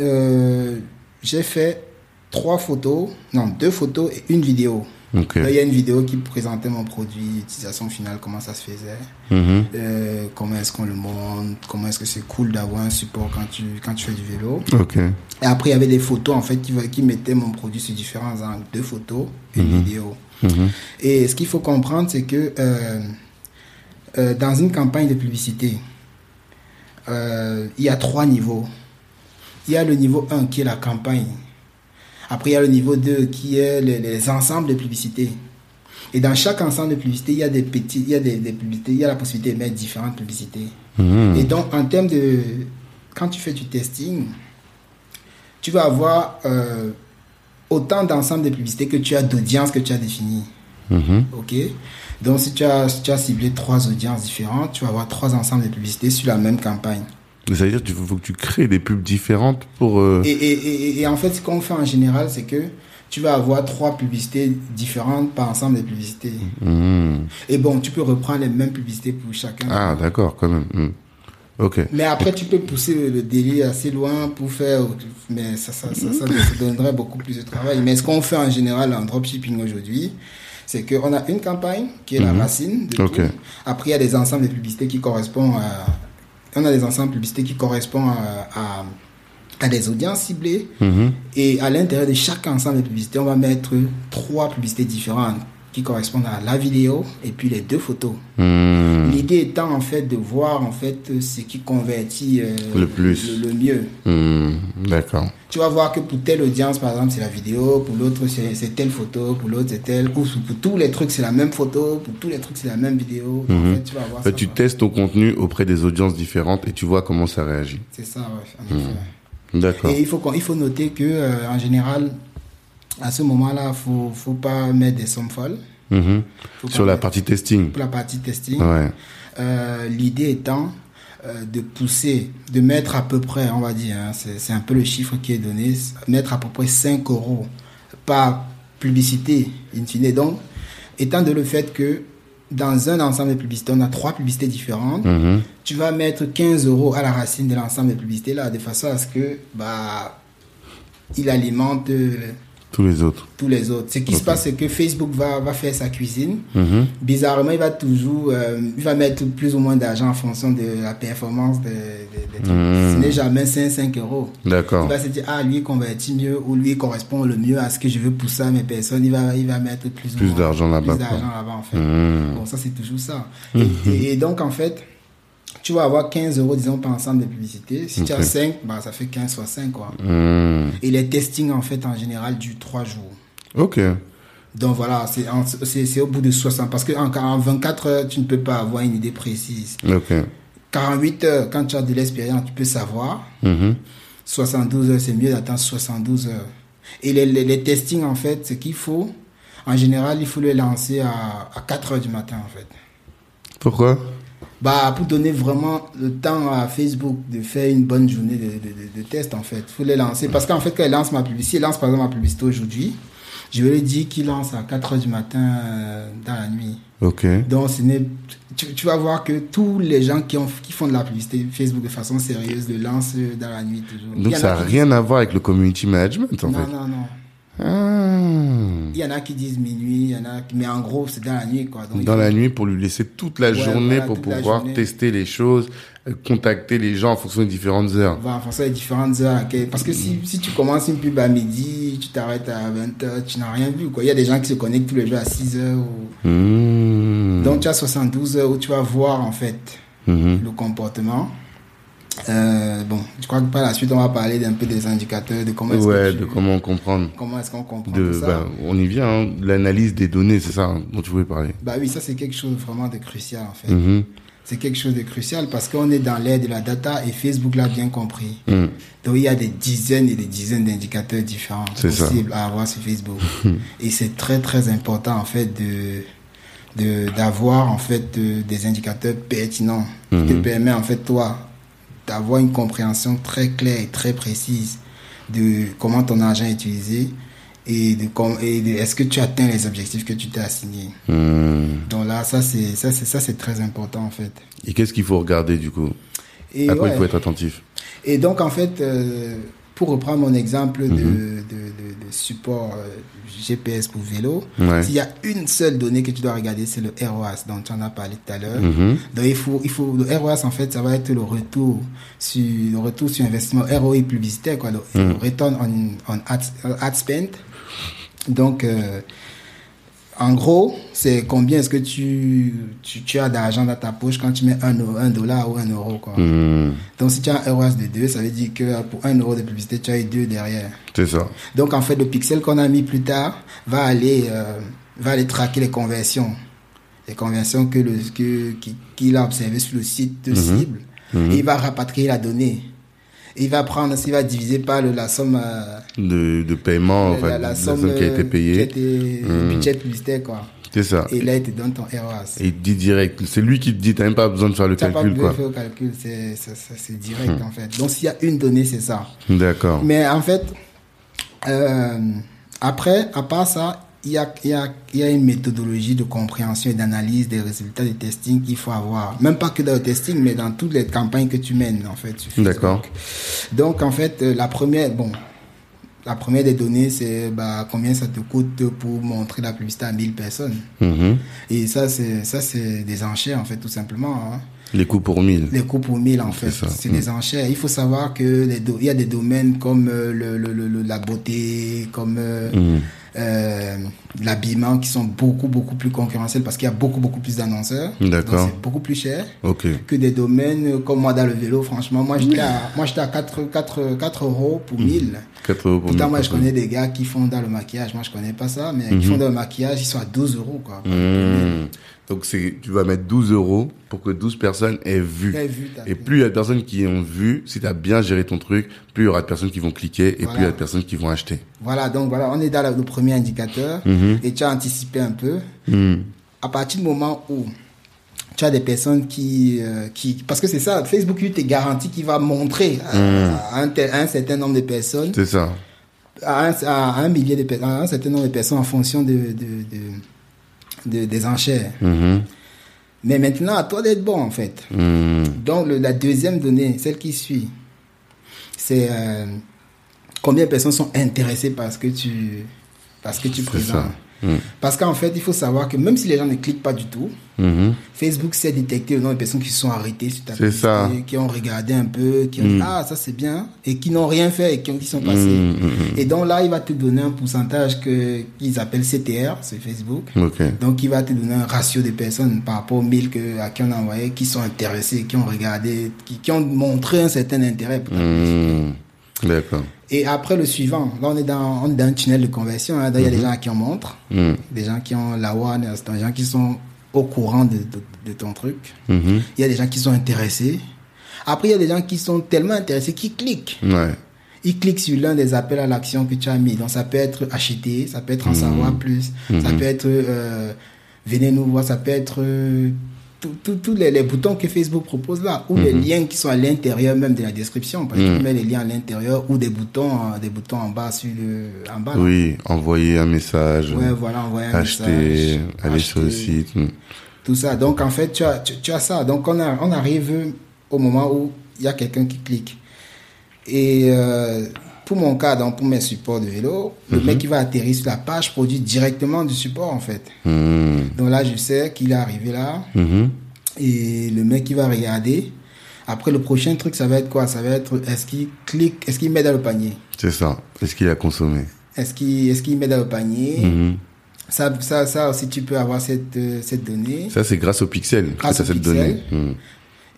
euh, j'ai fait trois photos, non, deux photos et une vidéo. Là, il y a une vidéo qui présentait mon produit, l'utilisation finale, comment ça se faisait, Mhm. euh, comment est-ce qu'on le monte, comment est-ce que c'est cool d'avoir un support quand tu, quand tu fais du vélo. Et après, il y avait des photos en fait qui, qui mettaient mon produit sur différents angles, deux photos, une Mhm. vidéo. Et ce qu'il faut comprendre, c'est que euh, euh, dans une campagne de publicité, euh, il y a trois niveaux. Il y a le niveau 1 qui est la campagne. Après, il y a le niveau 2 qui est les, les ensembles de publicités. Et dans chaque ensemble de publicités, il y a des petits, il y a des, des publicités, il y a la possibilité de mettre différentes publicités. Mhm. Et donc, en termes de. Quand tu fais du testing, tu vas avoir euh, autant d'ensemble de publicités que tu as d'audience que tu as définies. Mhm. Ok? Donc, si tu, as, si tu as ciblé trois audiences différentes, tu vas avoir trois ensembles de publicités sur la même campagne. Ça veut dire qu'il faut, que tu crées des pubs différentes pour. euh, Et, et, et, et en fait, ce qu'on fait en général, c'est que tu vas avoir trois publicités différentes par ensemble de publicités. mhm. Et bon, tu peux reprendre les mêmes publicités pour chacun. Ah, d'accord, quand même. Mhm. Ok. Mais après, tu peux pousser le, le délai assez loin pour faire. Mais ça, ça, ça, ça, ça donnerait beaucoup plus de travail. Mais ce qu'on fait en général en dropshipping aujourd'hui, c'est qu'on a une campagne qui est la Mhm. racine de tout. Après, il y a des ensembles de publicités qui correspondent à. On a des ensembles de publicités qui correspondent à, à, à des audiences ciblées. Mhm. Et à l'intérieur de chaque ensemble de publicités, on va mettre trois publicités différentes qui correspondent à la vidéo et puis les deux photos. Mhm. L'idée étant en fait de voir en fait ce qui convertit euh, Le plus. le, le mieux. Mhm. D'accord. Tu vas voir que pour telle audience, par exemple, c'est la vidéo, pour l'autre, c'est telle photo, pour l'autre, c'est telle, ou pour tous les trucs, c'est la même photo, pour tous les trucs, c'est la même vidéo. En fait, tu vas voir En fait, ça, tu quoi. testes ton contenu auprès des audiences différentes et tu vois comment ça réagit. C'est ça, ouais. D'accord. Et il faut, il faut noter que, euh, en général, à ce moment-là, faut, faut pas mettre des sommes folles. Mhm. Sur la partie testing. Pour la partie testing. Ouais. Euh, L'idée étant euh, de pousser, de mettre à peu près, on va dire, hein, c'est un peu le chiffre qui est donné, mettre à peu près 5 euros par publicité, in fine. Donc, étant de le fait que dans un ensemble de publicités, on a trois publicités différentes, Mhm. tu vas mettre 15 euros à la racine de l'ensemble des publicités là, de façon à ce que bah, il alimente euh, Tous les autres. tous les autres. Ce qui se passe, c'est que Facebook va, va faire sa cuisine. Mhm. Bizarrement, il va toujours, euh, il va mettre plus ou moins d'argent en fonction de la performance des, des- des trucs. Mhm. Ce n'est jamais 5, 5 euros. Il D'accord. va se dire, ah, lui, il convertit mieux, ou lui, il correspond le mieux à ce que je veux pousser à mes personnes. Il va, il va mettre plus, d'argent là-bas, Plus d'argent là-bas, en fait. Mhm. Bon, ça, c'est toujours ça. Et donc, en fait, tu vas avoir 15 euros, disons, par ensemble de publicité. Si tu as Ok. 5, bah, ça fait 15 fois 5, quoi. Mhm. Et les testings, en fait, en général, durent 3 jours. Ok. Donc voilà, c'est au bout de 60. Parce qu'en en 24 heures, tu ne peux pas avoir une idée précise. Ok. 48 heures, quand tu as de l'expérience, tu peux savoir. Mhm. 72 heures, c'est mieux d'attendre 72 heures. Et les, les, les testings, en fait, ce qu'il faut, en général, il faut les lancer à, à 4 heures du matin, en fait. Pourquoi? Bah, pour donner vraiment le temps à Facebook de faire une bonne journée de, de, de, de test, en fait. Il faut les lancer. Parce qu'en fait, quand il lance ma publicité, il lance par exemple ma publicité aujourd'hui, je lui ai dit qu'il lance à 4 heures du matin euh, dans la nuit. Ok. Donc, ce tu, tu vas voir que tous les gens qui, ont, qui font de la publicité Facebook de façon sérieuse le lancent euh, dans la nuit toujours. Donc ça n'a rien à voir avec le community management en Non, fait. non, non. Ah. Il y en a qui disent minuit, il y en a qui- mais en gros, c'est dans la nuit, quoi. Donc, Dans faut- la nuit pour lui laisser toute la Ouais, journée voilà, pour pouvoir journée. tester les choses, euh, contacter les gens en fonction des différentes heures. va en fonction des différentes heures. Parce que si, si tu commences une pub à midi, tu t'arrêtes à 20h, tu n'as rien vu. Quoi. Il y a des gens qui se connectent tous les jours à 6h. Ou... Mmh. Donc tu as 72 heures où tu vas voir en fait le comportement. Euh, bon, je crois que par la suite, on va parler d'un peu des indicateurs, de comment est-ce Ouais, que tu- de comment comprendre. comment est-ce qu'on comprend De, tout ça. bah, on y vient, hein, l'analyse des données, c'est ça hein, dont tu voulais parler. Bah oui, ça c'est quelque chose vraiment de crucial en fait. Mhm. C'est quelque chose de crucial parce qu'on est dans l'ère de la data et Facebook l'a bien compris. Mhm. Donc il y a des dizaines et des dizaines d'indicateurs différents ça. possibles à avoir sur Facebook. et c'est très très important en fait de d'avoir en fait euh, des indicateurs pertinents qui te Mhm. permet en fait toi d'avoir une compréhension très claire et très précise de comment ton argent est utilisé et de de est-ce que tu atteins les objectifs que tu t'es assignés. Mhm. Donc là ça c'est ça c'est ça c'est très important en fait. Et qu'est-ce qu'il faut regarder du coup? Et À quoi ouais. il faut être attentif? Et donc, en fait, euh, pour reprendre mon exemple de, Mhm. de, de- de support euh, GPS pour vélo, Ouais. s'il y a une seule donnée que tu dois regarder, c'est le ROAS dont tu en as parlé tout à l'heure. Mhm. Donc, il faut, il faut, le ROAS, en fait, ça va être le retour sur, le retour sur investissement ROI publicitaire, quoi, le, Mhm. le return on, on ad, ad spend. Donc, euh, en gros, c'est combien est-ce que tu, tu, tu as d'argent dans ta poche quand tu mets un, euro- un dollar ou un euro, quoi. Mhm. Donc, si tu as un ROAS de 2, ça veut dire que pour 1 euro de publicité, tu as eu 2 derrière. C'est ça. Donc, en fait, le pixel qu'on a mis plus tard va aller, euh, va aller traquer les conversions. Les conversions que le, que, qui- qu'il a observées sur le site de cible. Mhm. Et il va rapatrier la donnée. Il va prendre, il va diviser par le- la somme, euh, De, de paiement, la, la, la somme, somme qui a été euh, payée. qui a été- le Mhm. budget publicitaire, quoi. C'est ça. Et là, il te donne ton ROAS. Et il dit direct. C'est lui qui te dit, t'as même pas besoin de faire le Tu n'as pas calcul, besoin de faire le calcul, c'est, direct, en fait. Donc, s'il y a une donnée, c'est ça. D'accord. Mais en fait, euh, après, à part ça, il y a, il y, a, il y a une méthodologie de compréhension et d'analyse des résultats du testing qu'il faut avoir. Même pas que dans le testing, mais dans toutes les campagnes que tu mènes, en fait. D'accord. Donc, en fait, euh, la première, bon, la première des données, c'est bah, combien ça te coûte pour montrer la publicité à 1000 personnes. Mhm. Et ça, c'est, ça, c'est des enchères, en fait, tout simplement. Hein. Les coûts pour 1000. Les coûts pour 1000 en fait, c'est Mm. des enchères. Il faut savoir que les do- il y a des domaines comme euh, le, le, le- le- la beauté, comme euh, Mhm. euh, l'habillement qui sont beaucoup beaucoup plus concurrentiels parce qu'il y a beaucoup beaucoup plus d'annonceurs. D'accord. C'est beaucoup plus cher Ok. que des domaines comme moi dans le vélo. Franchement, moi j'étais à, moi à 4, 4, 4 euros pour 1000. 4 euros pour Pourtant, 1000 moi je connais des gars qui font dans le maquillage. Moi je connais pas ça, mais qui font dans le maquillage, ils sont à 12 euros quoi. Donc c'est, tu vas mettre 12 euros pour que 12 personnes aient vu. Et plus il y a de personnes qui ont vu, si tu as bien géré ton truc, plus il y aura de personnes qui vont cliquer et Voilà. plus il y a de personnes qui vont acheter. Voilà, donc voilà, on est dans le, premier indicateur Mhm. et tu as anticipé un peu. Mmh. à partir du moment où tu as des personnes qui, euh, qui parce que c'est ça, Facebook lui te garantit qu'il va montrer à, à un, tel- à un certain nombre de personnes, C'est ça. à un, à un millier de personnes, à un certain nombre de personnes en fonction de, de, de- de- des enchères. Mhm. Mais maintenant, à toi d'être bon en fait. Mmh. Donc le- la deuxième donnée, celle qui suit, c'est euh, combien de personnes sont intéressées par ce que tu, par ce que tu présentes. Mmh. Parce qu'en fait, il faut savoir que même si les gens ne cliquent pas du tout, Mhm. Facebook sait détecter le nombre de personnes qui se sont arrêtées sur ta C'est publicité, ça. qui ont regardé un peu, qui ont dit ah ça c'est bien et qui n'ont rien fait et qui, ont- qui sont passés. Mhm. Et donc là, il va te donner un pourcentage que qu'ils appellent CTR, c'est Facebook. Ok. Donc il va te donner un ratio de personnes par rapport aux 1000 que, à qui on a envoyé, qui sont intéressées, qui ont regardé, qui, qui ont montré un certain intérêt. pour ta. D'accord. Et après le suivant, là on est dans, on est dans un tunnel de conversion, hein, il y a des gens à qui on montre, Mmh. des gens qui ont la one, des gens qui sont au courant de, de, de ton truc. Mhm. Il y a des gens qui sont intéressés. Après, il y a des gens qui sont tellement intéressés qu'ils cliquent. Ouais. Ils cliquent sur l'un des appels à l'action que tu as mis. Donc, ça peut être acheter, ça peut être en savoir plus, ça peut être euh, venez nous voir, ça peut être euh, tous les, les boutons que Facebook propose là, ou les liens qui sont à l'intérieur même de la description. Parce tu mets les liens à l'intérieur ou des boutons, euh, des boutons en bas sur le, en bas. là. Oui, envoyer un message, Ouais, voilà, envoyer un acheter, message, aller sur le site. mm. Tout ça. Donc, en fait, tu as, tu, tu as ça. Donc, on, a, on arrive au moment où il y a quelqu'un qui clique. Et euh, pour mon cas, donc pour mes supports de vélo, le mec qui va atterrir sur la page produit directement du support, en fait. Mm. Donc là, je sais qu'il est arrivé là. Mhm. Et le mec qui va regarder. Après, le prochain truc, ça va être quoi? Ça va être est-ce qu'il clique, est-ce qu'il met dans le panier? C'est ça. Est-ce qu'il a consommé? Est-ce qu'il est met dans le panier? Mhm. ça, ça, ça aussi, tu peux avoir cette, euh, cette donnée. Ça, c'est grâce au pixel. Grâce au cette pixel. donnée.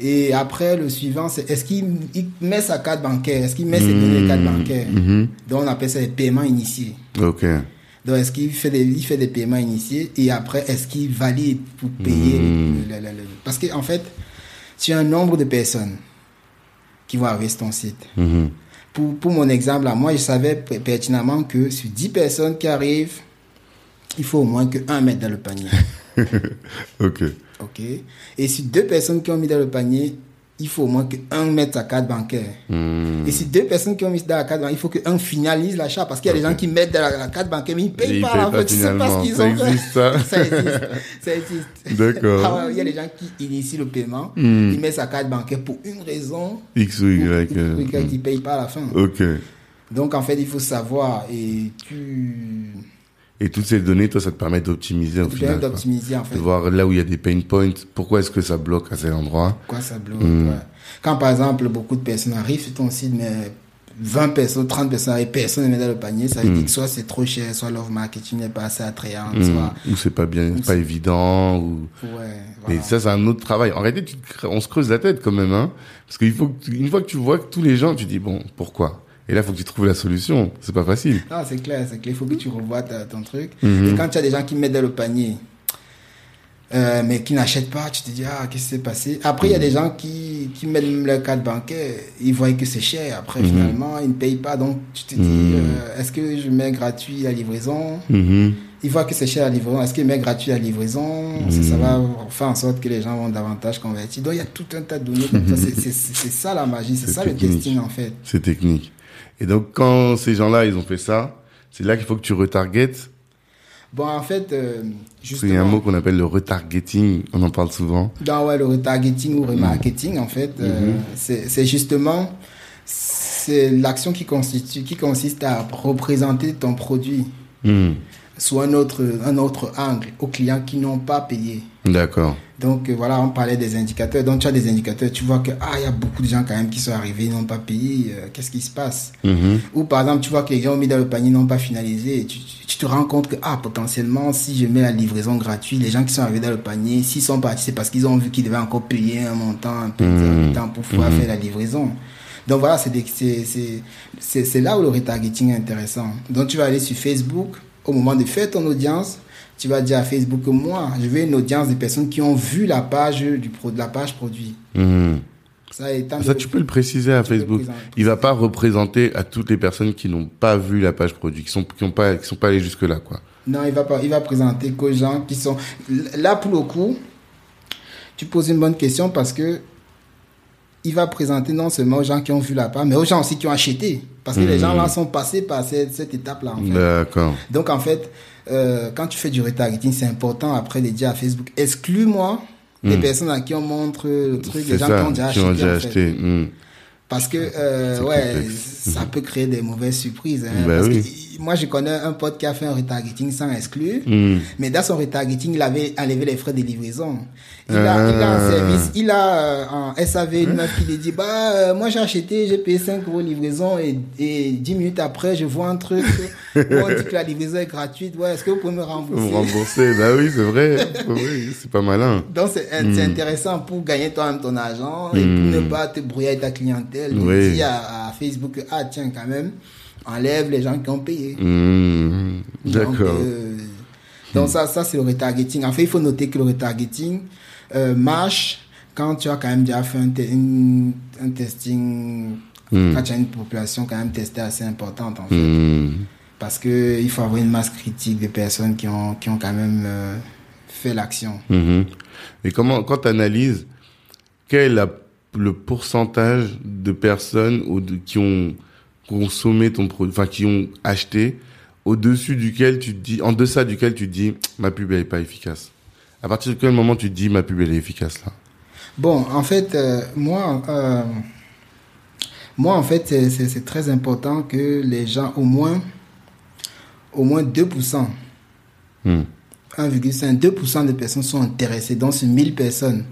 Et après, le suivant, c'est est-ce qu'il il met sa carte bancaire? Est-ce qu'il met ses données de carte bancaire? Mhm. Donc, on appelle ça les paiements initiés. Ok. Donc, est-ce qu'il fait des, il fait des paiements initiés? Et après, est-ce qu'il valide pour payer Mhm. le- le- Parce qu'en en fait, tu as un nombre de personnes qui vont arriver sur ton site. Pour, pour mon exemple, là, moi, je savais per- pertinemment que sur 10 personnes qui arrivent, il faut au moins que un mette dans le panier. Ok. OK Et si deux personnes qui ont mis dans le panier, il faut au moins qu'un mette sa carte bancaire. Mm. Et si deux personnes qui ont mis dans la carte bancaire, il faut qu'un finalise l'achat. Parce qu'il y a des gens qui mettent dans la, la carte bancaire, mais ils ne Et payent ils pas. payent en pas fait, tu sais pas finalement. ce qu'ils Ça ont existe, ça ça existe. Ça existe. D'accord. Ah il y a des gens qui initient le paiement, Hmm. ils mettent sa carte bancaire pour une raison, X ou Y. pour- euh, pour- pour- qui ne payent pas à la fin. Ok. Donc en fait, il faut savoir et tu, Et toutes ces données, toi, ça te permet d'optimiser au final. d'optimiser en fait. De voir là où il y a des pain points. Pourquoi est-ce que ça bloque à cet endroit Quoi ça bloque Hmm. ouais. Quand par exemple beaucoup de personnes arrivent sur ton site, mais 20 personnes, 30 personnes et personne ne met dans le panier, ça veut Hmm. dire que soit c'est trop cher, soit l'offre marketing n'est pas assez attrayant, Mm. soit. Ou c'est pas bien, Ou pas c'est- évident. Ou... Ouais, Et voilà. ça, c'est un autre travail. En réalité, tu on se creuse la tête quand même, hein. Parce qu'il faut que tu- une fois que tu vois que tous les gens, tu dis bon, pourquoi? Et là, il faut que tu trouves la solution. C'est pas facile. Ah, c'est clair, c'est clair. Il faut que tu revoies ta- ton truc. Mhm. Et quand tu as des gens qui mettent dans le panier, euh, mais qui n'achètent pas, tu te dis, ah, qu'est-ce qui s'est passé? Après, il y a des gens qui, qui mettent même leur carte bancaire, ils voient que c'est cher. Après, Mhm. finalement, ils ne payent pas. Donc, tu te dis, Mhm. euh, est-ce que je mets gratuit la livraison? Mhm. Ils voient que c'est cher la livraison. Est-ce qu'ils mettent gratuit la livraison? Ça, ça va faire en sorte que les gens vont davantage convertir. Donc, il y a tout un tas de données comme ça. C'est- ça la magie, c'est ça le testing en fait. C'est technique. Et donc, quand ces gens-là, ils ont fait ça, c'est là qu'il faut que tu retargetes. Bon, en fait, euh, y a un justement, mot qu'on appelle le retargeting. On en parle souvent. dans ouais, le retargeting Mm. ou remarketing, en fait, euh, Mm-hmm. c'est c'est justement c'est l'action qui constitue, qui consiste à représenter ton produit Mhm. sous un autre, un autre angle aux clients qui n'ont pas payé. D'accord. Donc euh, voilà, on parlait des indicateurs. Donc tu as des indicateurs, tu vois que ah il y a beaucoup de gens quand même qui sont arrivés, n'ont pas payé. euh, Qu'est-ce qui se passe? Mhm. Ou par exemple, tu vois que les gens ont mis dans le panier, n'ont pas finalisé. Tu, tu te rends compte que ah potentiellement, si je mets la livraison gratuite, les gens qui sont arrivés dans le panier, s'ils sont partis, c'est parce qu'ils ont vu qu'ils devaient encore payer un montant un peu Mhm. temps pour pouvoir faire la livraison. Donc voilà, c'est là où le retargeting est intéressant. Donc tu vas aller sur Facebook au moment de faire ton audience. Tu vas dire à Facebook que moi, je veux une audience de personnes qui ont vu la page du pro, de la page produit. Mhm. Ça, tu peux le préciser à Facebook. Il va pas représenter à toutes les personnes qui n'ont pas vu la page produit, qui sont, qui ont pas, qui sont pas allées jusque là, quoi. Non, il va pas, il va présenter qu'aux gens qui sont là pour le coup. Tu poses une bonne question parce que il va présenter non seulement aux gens qui ont vu la page, mais aux gens aussi qui ont acheté. Parce que les Mhm. gens là sont passés par cette, en fait. D'accord. Donc, en fait, euh, quand tu fais du retargeting, c'est important après de dire à Facebook, exclue-moi des Mhm. personnes à qui on montre le truc, des gens ça, qui ont déjà acheté. ont déjà en fait. acheté. Mhm. Parce que, euh, ouais, ça peut créer des mauvaises surprises. hein. Parce oui. que moi, je connais un pote qui a fait un retargeting sans exclure. Mhm. Mais dans son retargeting, il avait enlevé les frais de livraison. Il a, il a un Ah. service, il a euh, en SAV une meuf qui lui dit, bah, euh, moi j'ai acheté, j'ai payé 5 euros livraison et, et 10 minutes après, je vois un truc où on dit que la livraison est gratuite. Ouais, est-ce que vous pouvez me Vous rembourser? rembourser, bah oui, c'est vrai. oui, c'est pas malin. Donc c'est c'est intéressant pour gagner toi-même ton argent et pour ne pas te brouiller avec ta clientèle. Donc, Oui. dis à, à Facebook, ah tiens, quand même, enlève les gens qui ont payé. Mhm. Donc, D'accord. euh, Donc ça, ça c'est le retargeting. En fait, il faut noter que le retargeting euh, marche quand tu as quand même déjà fait un, te- une- un testing, quand tu as une population quand même testée assez importante en fait. Hmm. Parce que il faut avoir une masse critique de personnes qui ont, qui ont quand même euh, fait l'action. Mhm. Et comment, quand tu analyses, quel est la- le pourcentage de personnes de- qui ont consommé ton produit, enfin qui ont acheté, au-dessus duquel tu te dis, en deçà duquel tu te dis, ma pub elle est pas efficace. À partir de quel moment tu te dis, ma pub elle est efficace là? Bon, en fait, euh, moi, euh, moi, en fait, c'est- très important que les gens, au moins, au moins 2%, Hmm. 1,5, 2% de personnes sont intéressées. Donc, sur 1000 personnes,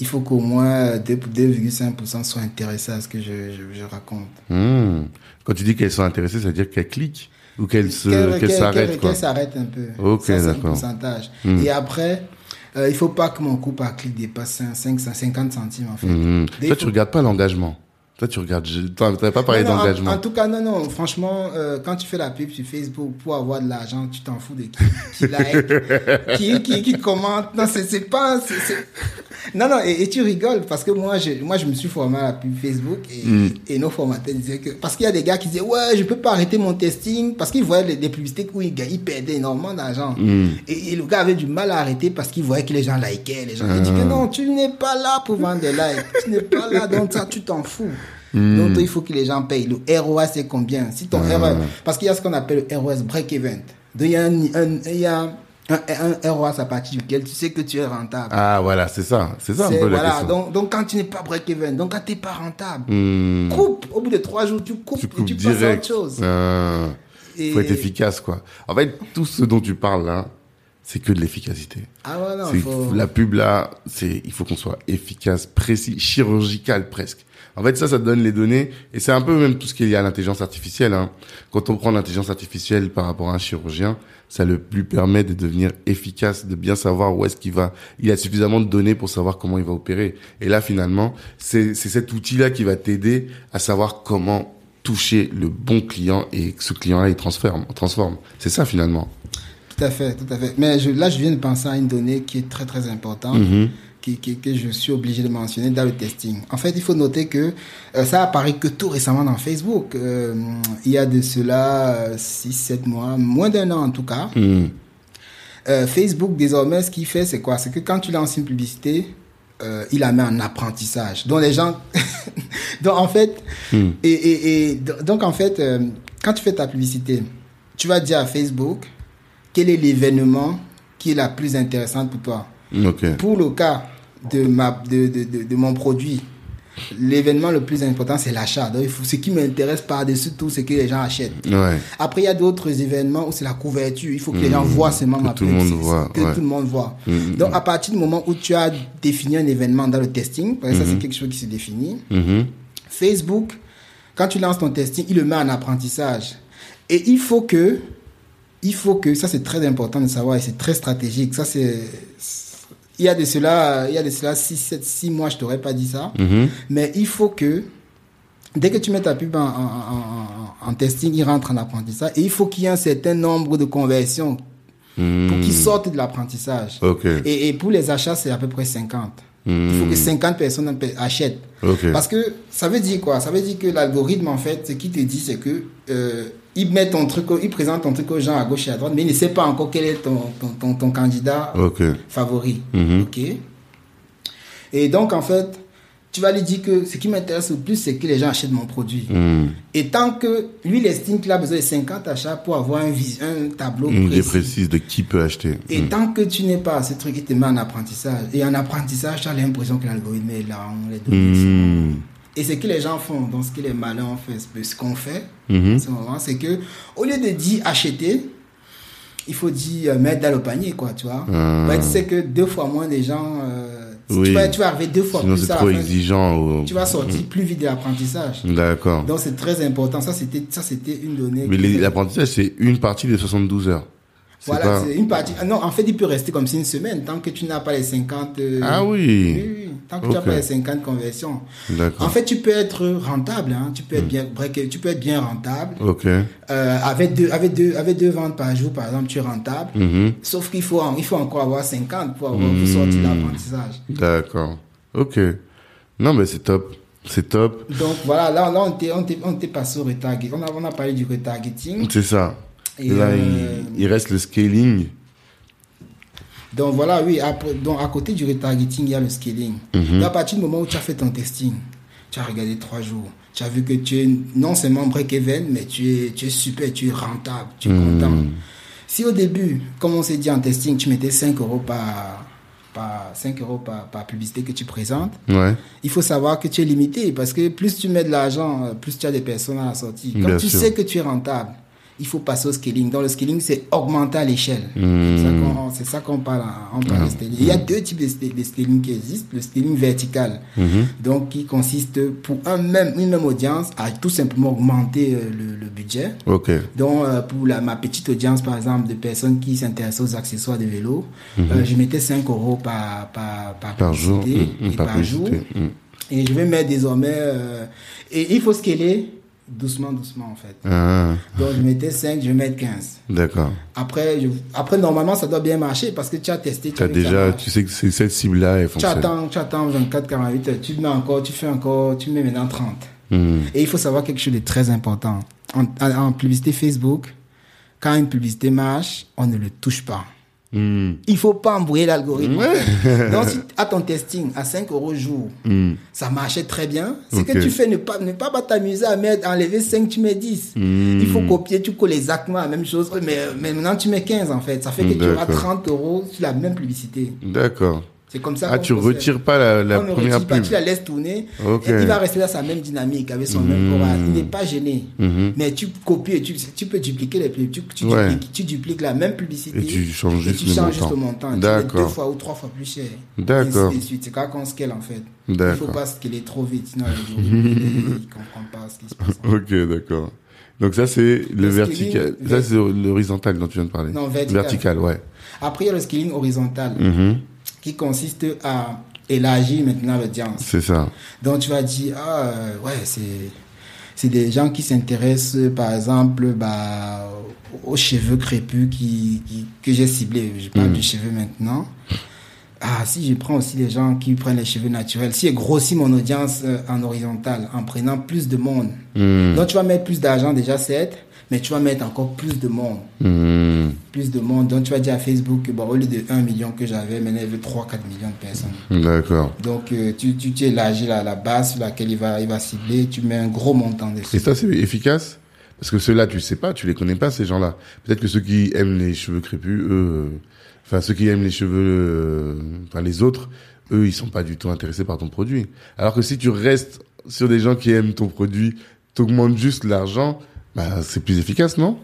il faut qu'au moins 2 2,5% soient intéressés à ce que je, je, je raconte. Hmm. Quand tu dis qu'elles sont intéressées, ça veut dire qu'elles cliquent ou qu'elles se, Qu'elles- qu'elles qu'elles- s'arrêtent qu'elles- s'arrêtent un peu. Ok, d'accord. pourcentage. Hmm. Et après, euh, il faut pas que mon coût par clic dépasse 5, 5, 50 centimes, en fait. Des Toi, fois- tu regardes pas l'engagement. Toi, tu regardes. Toi, t'avais pas parlé non, en- d'engagement. En, tout cas, non, non, franchement, euh, quand tu fais la pub sur Facebook pour avoir de l'argent, tu t'en fous de qui, qui like, qui, qui, qui commente. Non, c'est, pas. Non, non, et, et tu rigoles parce que moi, je, moi, je me suis formé à la pub Facebook et, Mm. et nos formateurs disaient que. Parce qu'il y a des gars qui disaient, ouais, je peux pas arrêter mon testing parce qu'ils voyaient les, les publicités où ils, ils perdaient énormément d'argent. Mm. Et, et le gars avait du mal à arrêter parce qu'il voyait que les gens likaient. Les gens il dit Ah. que non, tu n'es pas là pour vendre des likes. Tu n'es pas là, donc ça, tu t'en fous. Hmm. Donc, toi, il faut que les gens payent. Le ROA, c'est combien? Si ton Ah. ROA, parce qu'il y a ce qu'on appelle le ROS break-even. Donc, il y a un, un- il y a un, un ROAS à partir duquel tu sais que tu es rentable. Ah, voilà, c'est ça. C'est ça un peu la voilà, question. donc, donc, quand tu n'es pas break-even, donc quand tu n'es pas rentable, Hmm. coupe. Au bout de trois jours, tu coupes Tu et coupes tu passes à autre chose. Ah. Et- Faut être efficace, quoi. En fait, tout ce dont tu parles là, c'est que de l'efficacité. Ah faut... La pub là, c'est, il faut qu'on soit efficace, précis, chirurgical presque. En fait, ça, ça donne les données, et c'est un peu même tout ce qui est lié à l'intelligence artificielle. Hein. Quand on prend l'intelligence artificielle par rapport à un chirurgien, ça le lui permet de devenir efficace, de bien savoir où est-ce qu'il va. Il a suffisamment de données pour savoir comment il va opérer. Et là, finalement, c'est cet outil-là qui va t'aider à savoir comment toucher le bon client et que ce client-là il transforme. transforme. C'est ça finalement. Tout à fait, tout à fait. Mais je, là, je viens de penser à une donnée qui est très, très importante, Mhm. qui, qui- que je suis obligé de mentionner dans le testing. En fait, il faut noter que euh, ça apparaît que tout récemment dans Facebook. Euh, il y a de cela 6, 7 mois, moins d'un an en tout cas. Hmm. Euh, Facebook, désormais, ce qu'il fait, c'est quoi? C'est que quand tu lances une publicité, euh, il la met en apprentissage. Donc, les gens... donc, en fait... Hmm. Et, et, et donc, en fait, euh, quand tu fais ta publicité, tu vas dire à Facebook quel est l'événement qui est la plus intéressante pour toi. Pour le cas de, ma, de, de, de, de mon produit, l'événement le plus important, c'est l'achat. Donc, il faut, ce qui m'intéresse par-dessus tout, c'est que les gens achètent. Ouais. Après, il y a d'autres événements où c'est la couverture. Il faut que les gens voient seulement ma tout le monde voit, Que ouais. tout le monde voit. Mhm. Donc, à partir du moment où tu as défini un événement dans le testing, parce que ça, c'est quelque chose qui se définit. Facebook, quand tu lances ton testing, il le met en apprentissage. Et il faut que, il faut que, ça c'est très important de savoir et c'est très stratégique. Ça c'est, il y a de cela, il y a de cela 6, 7, 6 mois, je t'aurais pas dit ça. Mhm. Mais il faut que, dès que tu mets ta pub en, en, en- en- en testing, il rentre en apprentissage. Et il faut qu'il y ait un certain nombre de conversions pour qu'ils sortent de l'apprentissage. Hmm. Ok. Et, et pour les achats, c'est à peu près 50. Il faut que 50 personnes achètent. Parce que ça veut dire quoi? Ça veut dire que l'algorithme, en fait, ce qu'il te dit, c'est que euh, il met ton truc, au- il présente ton truc aux gens à gauche et à droite, mais il ne sait pas encore quel est ton, ton, ton, ton candidat favori. Mhm. Ok Et donc, en fait, tu vas lui dire que ce qui m'intéresse le plus, c'est que les gens achètent mon produit. Hmm. Et tant que lui, il estime qu'il a besoin de 50 achats pour avoir un, un tableau Une précis. précise de qui peut acheter. Et Hmm. tant que tu n'es pas ce truc, il te met en apprentissage. Et en apprentissage, tu as l'impression que l'algorithme est là, on les donne. Et ce que les gens font, donc ce que les malins ont fait, ce- qu'on fait Mhm. en ce moment, c'est que au lieu de dire acheter, il faut dire euh, mettre dans le panier, quoi, tu vois. Ah. Bah, tu sais que deux fois moins de gens, euh, Oui. tu, vas, tu vas arriver deux fois Sinon, plus c'est à la trop fin. exigeant. ou- Tu vas sortir plus vite de l'apprentissage. D'accord. Donc c'est très important. Ça, c'était, ça, c'était une donnée. Mais l'apprentissage, c'est une partie des 72 heures. Voilà, pas- c'est une partie. ah Non, en fait, il peut rester comme si une semaine tant que tu n'as pas les 50. euh, Ah Oui, oui. oui, tant que tu n'as pas les 50 conversions. En fait, tu peux être rentable, hein. tu peux être bien, break- tu peux être bien rentable. Euh, avec deux, avec deux, avec deux ventes par jour, par exemple, tu es rentable. Mhm. Sauf qu'il faut, il faut encore avoir 50 pour, avoir, pour sortir Mhm. l'apprentissage. D'accord. Ok. Non, mais c'est top. C'est top. Donc voilà, là, là on t'est, passé au retarget. On a, on a parlé du retargeting. C'est ça. Et, Et là, euh, il, il reste le scaling. Donc voilà, oui, après, donc à côté du retargeting, il y a le scaling. Et à partir du moment où tu as fait ton testing, tu as regardé trois jours, tu as vu que tu es non seulement break-even, mais tu es, tu es super, tu es rentable, tu es Mhm. content. Si au début, comme on s'est dit en testing, tu mettais 5 euros par, par, 5 euros par, par publicité que tu présentes, Ouais. il faut savoir que tu es limité parce que plus tu mets de l'argent, euh, plus tu as des personnes à la sortie. Quand Bien tu sûr. sais que tu es rentable, il faut passer au scaling. Dans le scaling, c'est augmenter à l'échelle. Hmm. C'est ça qu'on- parle, en- parle de scaling. Il y a deux types de, sca- de scaling qui existent. Le scaling vertical, Mhm. donc qui consiste pour un même, une même audience à tout simplement augmenter euh, le, le budget. Donc, euh, pour la, ma petite audience, par exemple, de personnes qui s'intéressent aux accessoires de vélo, euh, je mettais 5 euros par, par, par. Par jour. et par par jour. Et je vais mettre désormais. euh, et il faut scaler doucement, doucement, en fait. Ah, Donc, je mettais 5, je vais mettre 15. d'accord. Après, je, après, normalement, ça doit bien marcher parce que tu as testé. Tu Tu as déjà, tu sais que cette cible-là, Tu fonctionne. attends, tu attends 24, 48 heures. Tu mets encore, tu fais encore, tu mets maintenant 30. Hmm. Et il faut savoir quelque chose de très important. En- en publicité Facebook, quand une publicité marche, on ne le touche pas. Hmm. Il faut pas embrouiller l'algorithme. Donc, si à ton testing, à 5 euros jour, Hmm. ça marchait très bien. Ce que tu fais, ne pas, ne pas t'amuser à mettre, enlever 5, tu mets 10. Hmm. Il faut copier, tu colles exactement la même chose. Mais, mais maintenant, tu mets 15 en fait. Ça fait que tu auras D'accord. 30 euros sur la même publicité. D'accord. C'est comme ça Ah, qu'on tu retires pas la, la On ne première retire pas, pub. tu la laisses tourner. Ok. Et il va rester dans sa même dynamique, avec son même aura. Il n'est pas gêné. Mhm. Mais tu copies, et tu, tu peux dupliquer les pubs. Tu, tu, Ouais. dupliques, tu dupliques la même publicité. Et tu changes juste tu le changes montant. le montant. D'accord. deux fois ou trois fois plus cher. D'accord. Et ainsi de suite. C'est quand on scale en fait. Il ne faut pas scaler trop vite, sinon il ne comprend pas ce qui se passe. Ok, d'accord. Donc ça, c'est le Le vertical. Ça, c'est l'horizontal dont tu viens de parler. Non, vertical. ouais. Après, il y a le scaling horizontal Mhm. Qui consiste à élargir maintenant l'audience. C'est ça. Donc tu vas dire, ah euh, ouais, c'est, c'est des gens qui s'intéressent par exemple bah, aux cheveux crépus qui, qui- que j'ai ciblés. Je parle Mm. du cheveu maintenant. Ah, si je prends aussi les gens qui prennent les cheveux naturels, si je grossis mon audience euh, en horizontal en prenant plus de monde, Hmm. donc tu vas mettre plus d'argent déjà, certes, mais tu vas mettre encore plus de monde. Hmm. Plus de monde. Donc tu vas dire à Facebook que bon, au lieu de 1 million que j'avais, maintenant il veut 3-4 millions de personnes. D'accord. Donc, euh, tu, tu, tu élargis la, la base sur laquelle il va, il va cibler, tu mets un gros montant dessus. Et ça, c'est efficace? Parce que ceux-là, tu sais pas, tu les connais pas, ces gens-là. Peut-être que ceux qui aiment les cheveux crépus, eux... euh, Enfin, ceux qui aiment les cheveux... euh, Enfin, les autres, eux, ils sont pas du tout intéressés par ton produit. Alors que si tu restes sur des gens qui aiment ton produit, t'augmentes juste l'argent, bah, c'est plus efficace, non?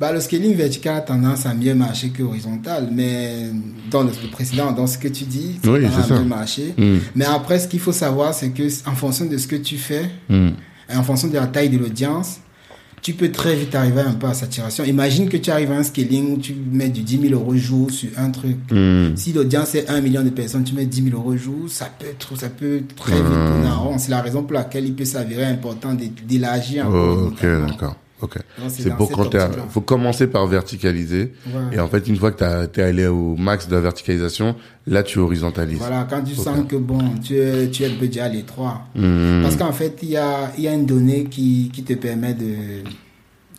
Bah, le scaling vertical a tendance à mieux marcher que horizontal, mais dans le, précédent, dans ce que tu dis, ça Oui, ça. mieux marcher. Hmm. Mais après, ce qu'il faut savoir, c'est que en fonction de ce que tu fais, Hmm. et en fonction de la taille de l'audience, tu peux très vite arriver un peu à saturation. Imagine que tu arrives à un scaling où tu mets du 10 000 euros jour sur un truc. Hmm. Si l'audience est 1 million de personnes, tu mets 10 000 euros jour, ça peut, être- ça peut très vite Hmm. tourner en rond. C'est la raison pour laquelle il peut s'avérer important d'é- d'élargir un peu. Oh, ok, d'accord. Ok. C'est cette quand optique-là. faut commencer par verticaliser. Et en fait, une fois que t'as- t'es allé au max de la verticalisation, là, tu horizontalises. Voilà, quand tu sens que bon, tu es, tu es déjà à l'étroit. Hmm. Parce qu'en fait, il y a, il y a une donnée qui, qui te permet de,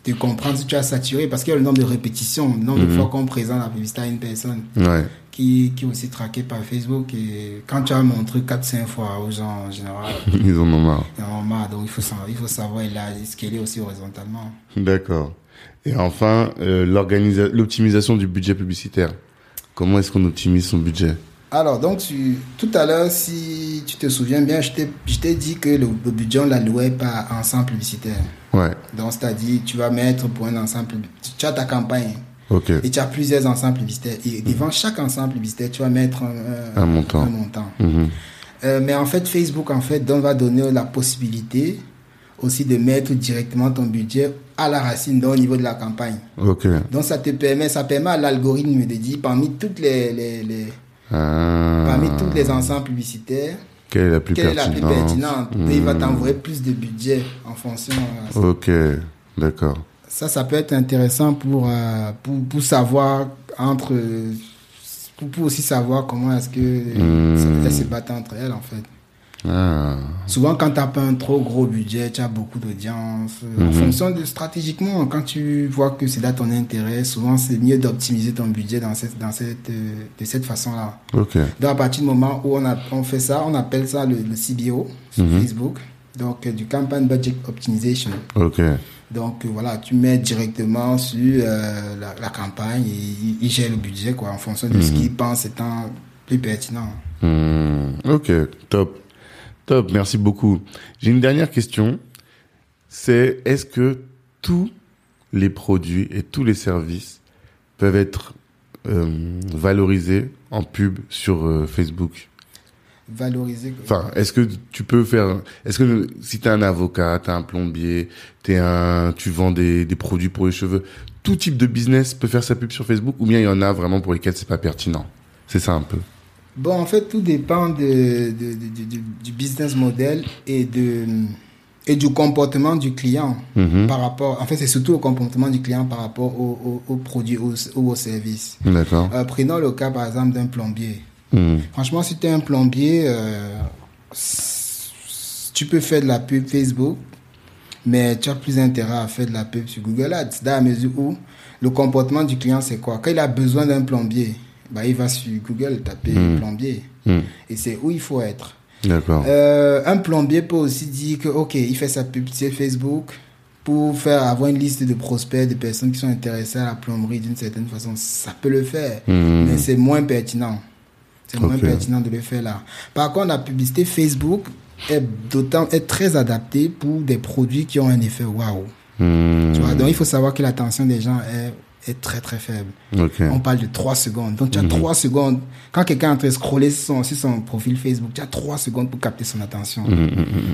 de comprendre si tu as saturé. Parce qu'il y a le nombre de répétitions, le nombre de Mhm. fois qu'on présente la publicité à une personne Ouais. Qui, qui est aussi traquée par Facebook. Et quand tu as montré 4-5 fois aux gens en général, Ils en ont marre. il y en a marre. Donc il faut, savoir- il faut savoir élargir, scaler aussi horizontalement. D'accord. Et enfin, euh, l'optimisation du budget publicitaire. Comment est-ce qu'on optimise son budget? Alors, donc, tu- tout à l'heure, si tu te souviens bien, je t'ai dit que le, le budget, on l'allouait par ensemble publicitaire. Ouais. Donc, c'est-à-dire, tu vas mettre pour un ensemble, tu as ta campagne Et tu as plusieurs ensembles publicitaires. Et devant chaque ensemble publicitaire, tu vas mettre un, Un montant. un montant. Mhm. Euh, mais en fait, Facebook, en fait, donc, va donner la possibilité aussi de mettre directement ton budget à la racine, donc au niveau de la campagne. Ok. Donc ça te permet, ça permet à l'algorithme de dire parmi toutes les, les, les Ah. parmi tous les ensembles publicitaires, Quelle est la plus quelle est la plus pertinente? pertinente? Et il va Hmm. t'envoyer plus de budget en fonction. Ok, d'accord. Ça, ça peut être intéressant pour, euh, pour, pour savoir entre. Pour, pour aussi savoir comment est-ce que Hmm. elles se battent entre elles, en fait. Ah. Souvent, quand tu n'as pas un trop gros budget, tu as beaucoup d'audience. euh, En Mhm. fonction de stratégiquement, quand tu vois que c'est là ton intérêt, souvent c'est mieux d'optimiser ton budget dans cette, dans cette, euh, de cette façon-là. Donc, à partir du moment où on, a, on fait ça, on appelle ça le, le CBO sur Mhm. Facebook. Donc, du Campaign Budget Optimization. Ok. Donc, euh, voilà, tu mets directement sur euh, la, la campagne et il, gère le budget, quoi, en fonction de ce Mhm. qu'il pense étant plus pertinent. Hmm, Ok, top. Top, merci beaucoup. J'ai une dernière question. C'est est-ce que tous les produits et tous les services peuvent être euh, valorisés en pub sur euh, Facebook? Valoriser. Enfin, est-ce que tu peux faire Est-ce que si t'es un avocat, t'es un plombier, t'es un, tu vends des, des produits pour les cheveux, tout type de business peut faire sa pub sur Facebook ou bien il y en a vraiment pour lesquels c'est pas pertinent? C'est ça un peu. Bon, en fait, tout dépend de, de- de- du- business model et, de, et du comportement du client Mhm. par rapport. En fait, c'est surtout le comportement du client par rapport au, au, au produit ou au, au service. D'accord. Euh, prenons le cas, par exemple, d'un plombier. Mhm. Franchement, si tu es un plombier, euh, tu peux faire de la pub Facebook, mais tu as plus intérêt à faire de la pub sur Google Ads, dans la mesure où le comportement du client, c'est quoi? Quand il a besoin d'un plombier, bah, il va sur Google taper Mm. plombier. Mhm. Et c'est où il faut être. D'accord. Euh, un plombier peut aussi dire que, OK, il fait sa pub sur Facebook pour faire avoir une liste de prospects, de personnes qui sont intéressées à la plomberie d'une certaine façon. Ça peut le faire, mais c'est moins pertinent. C'est moins pertinent de le faire là. Par contre, la publicité Facebook est d'autant est très adaptée pour des produits qui ont un effet waouh. Mhm. Tu vois, donc il faut savoir que l'attention des gens est, est très très faible. On parle de 3 secondes. Donc, tu as Mhm. 3 secondes. Quand quelqu'un est en train de scroller sur son, sur son profil Facebook, tu as 3 secondes pour capter son attention. Mhm, mhm,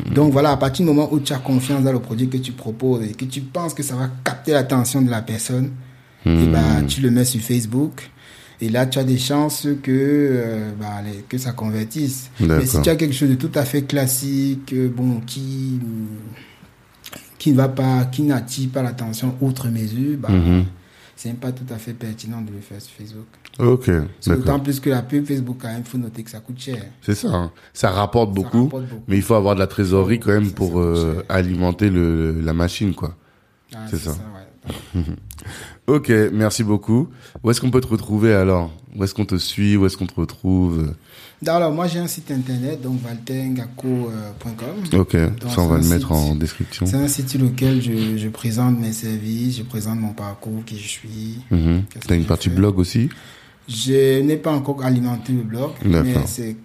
mhm. Donc, voilà, à partir du moment où tu as confiance dans le produit que tu proposes et que tu penses que ça va capter l'attention de la personne, et bah, tu le mets sur Facebook. Et là, tu as des chances que, euh, bah, les- que ça convertisse. Mais si tu as quelque chose de tout à fait classique, euh, bon, qui, qui ne va pas, qui n'attire pas l'attention outre mesure, bah, Mhm. c'est même pas tout à fait pertinent de le faire sur Facebook. Ok, C'est D'autant plus que la pub Facebook, quand même, faut noter que ça coûte cher. C'est ça. hein. Ça rapporte beaucoup, rapporte beaucoup. mais il faut avoir de la trésorerie quand même Ça, pour euh, alimenter le, la machine, quoi. Ah, C'est ça. ouais. Ok, merci beaucoup. Où est-ce qu'on peut te retrouver alors? Où est-ce qu'on te suit? Où est-ce qu'on te retrouve? Alors, moi, j'ai un site internet, donc valtengaco.com. Ok, Donc, ça on va le mettre site- en description. C'est un site sur lequel je, je présente mes services, je présente mon parcours, qui je suis. Mhm. Qu'est-ce T'as une partie fait blog aussi? Je n'ai pas encore alimenté le blog, mais c'est-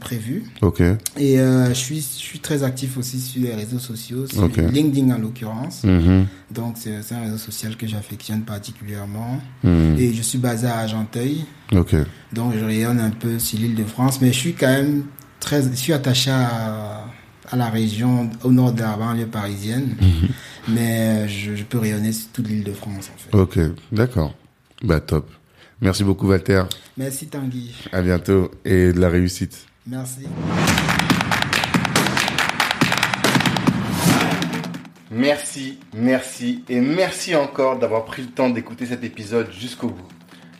prévu. Ok. Et euh, je, suis, je suis très actif aussi sur les réseaux sociaux, sur Ok. LinkedIn en l'occurrence. Mhm. Donc, c'est un réseau social que j'affectionne particulièrement. Mhm. Et je suis basé à Argenteuil. Ok. Donc je rayonne un peu sur l'île de France, mais je suis quand même très, je suis attaché à, à la région au nord de la banlieue parisienne, mais je, je peux rayonner sur toute l'île de France en fait. Ok, d'accord. Bah top. Merci beaucoup Walter. Merci Tanguy, À bientôt et de la réussite. merci. Merci, merci et merci encore d'avoir pris le temps d'écouter cet épisode jusqu'au bout.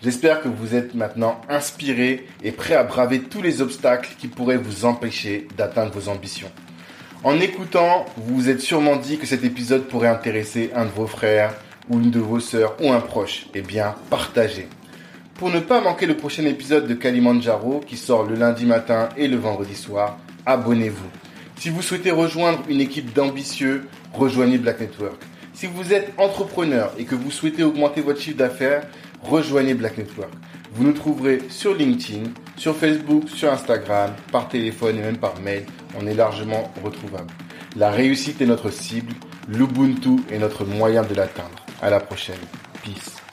J'espère que vous êtes maintenant inspiré et prêt à braver tous les obstacles qui pourraient vous empêcher d'atteindre vos ambitions. En écoutant, vous vous êtes sûrement dit que cet épisode pourrait intéresser un de vos frères ou une de vos sœurs ou un proche. Eh bien, partagez. Pour ne pas manquer le prochain épisode de Kalimandjaro qui sort le lundi matin et le vendredi soir, abonnez-vous. Si vous souhaitez rejoindre une équipe d'ambitieux, rejoignez Black Network. Si vous êtes entrepreneur et que vous souhaitez augmenter votre chiffre d'affaires, rejoignez Black Network. Vous nous trouverez sur LinkedIn, sur Facebook, sur Instagram, par téléphone et même par mail. On est largement retrouvable. La réussite est notre cible, l'Ubuntu est notre moyen de l'atteindre. À la prochaine. Peace.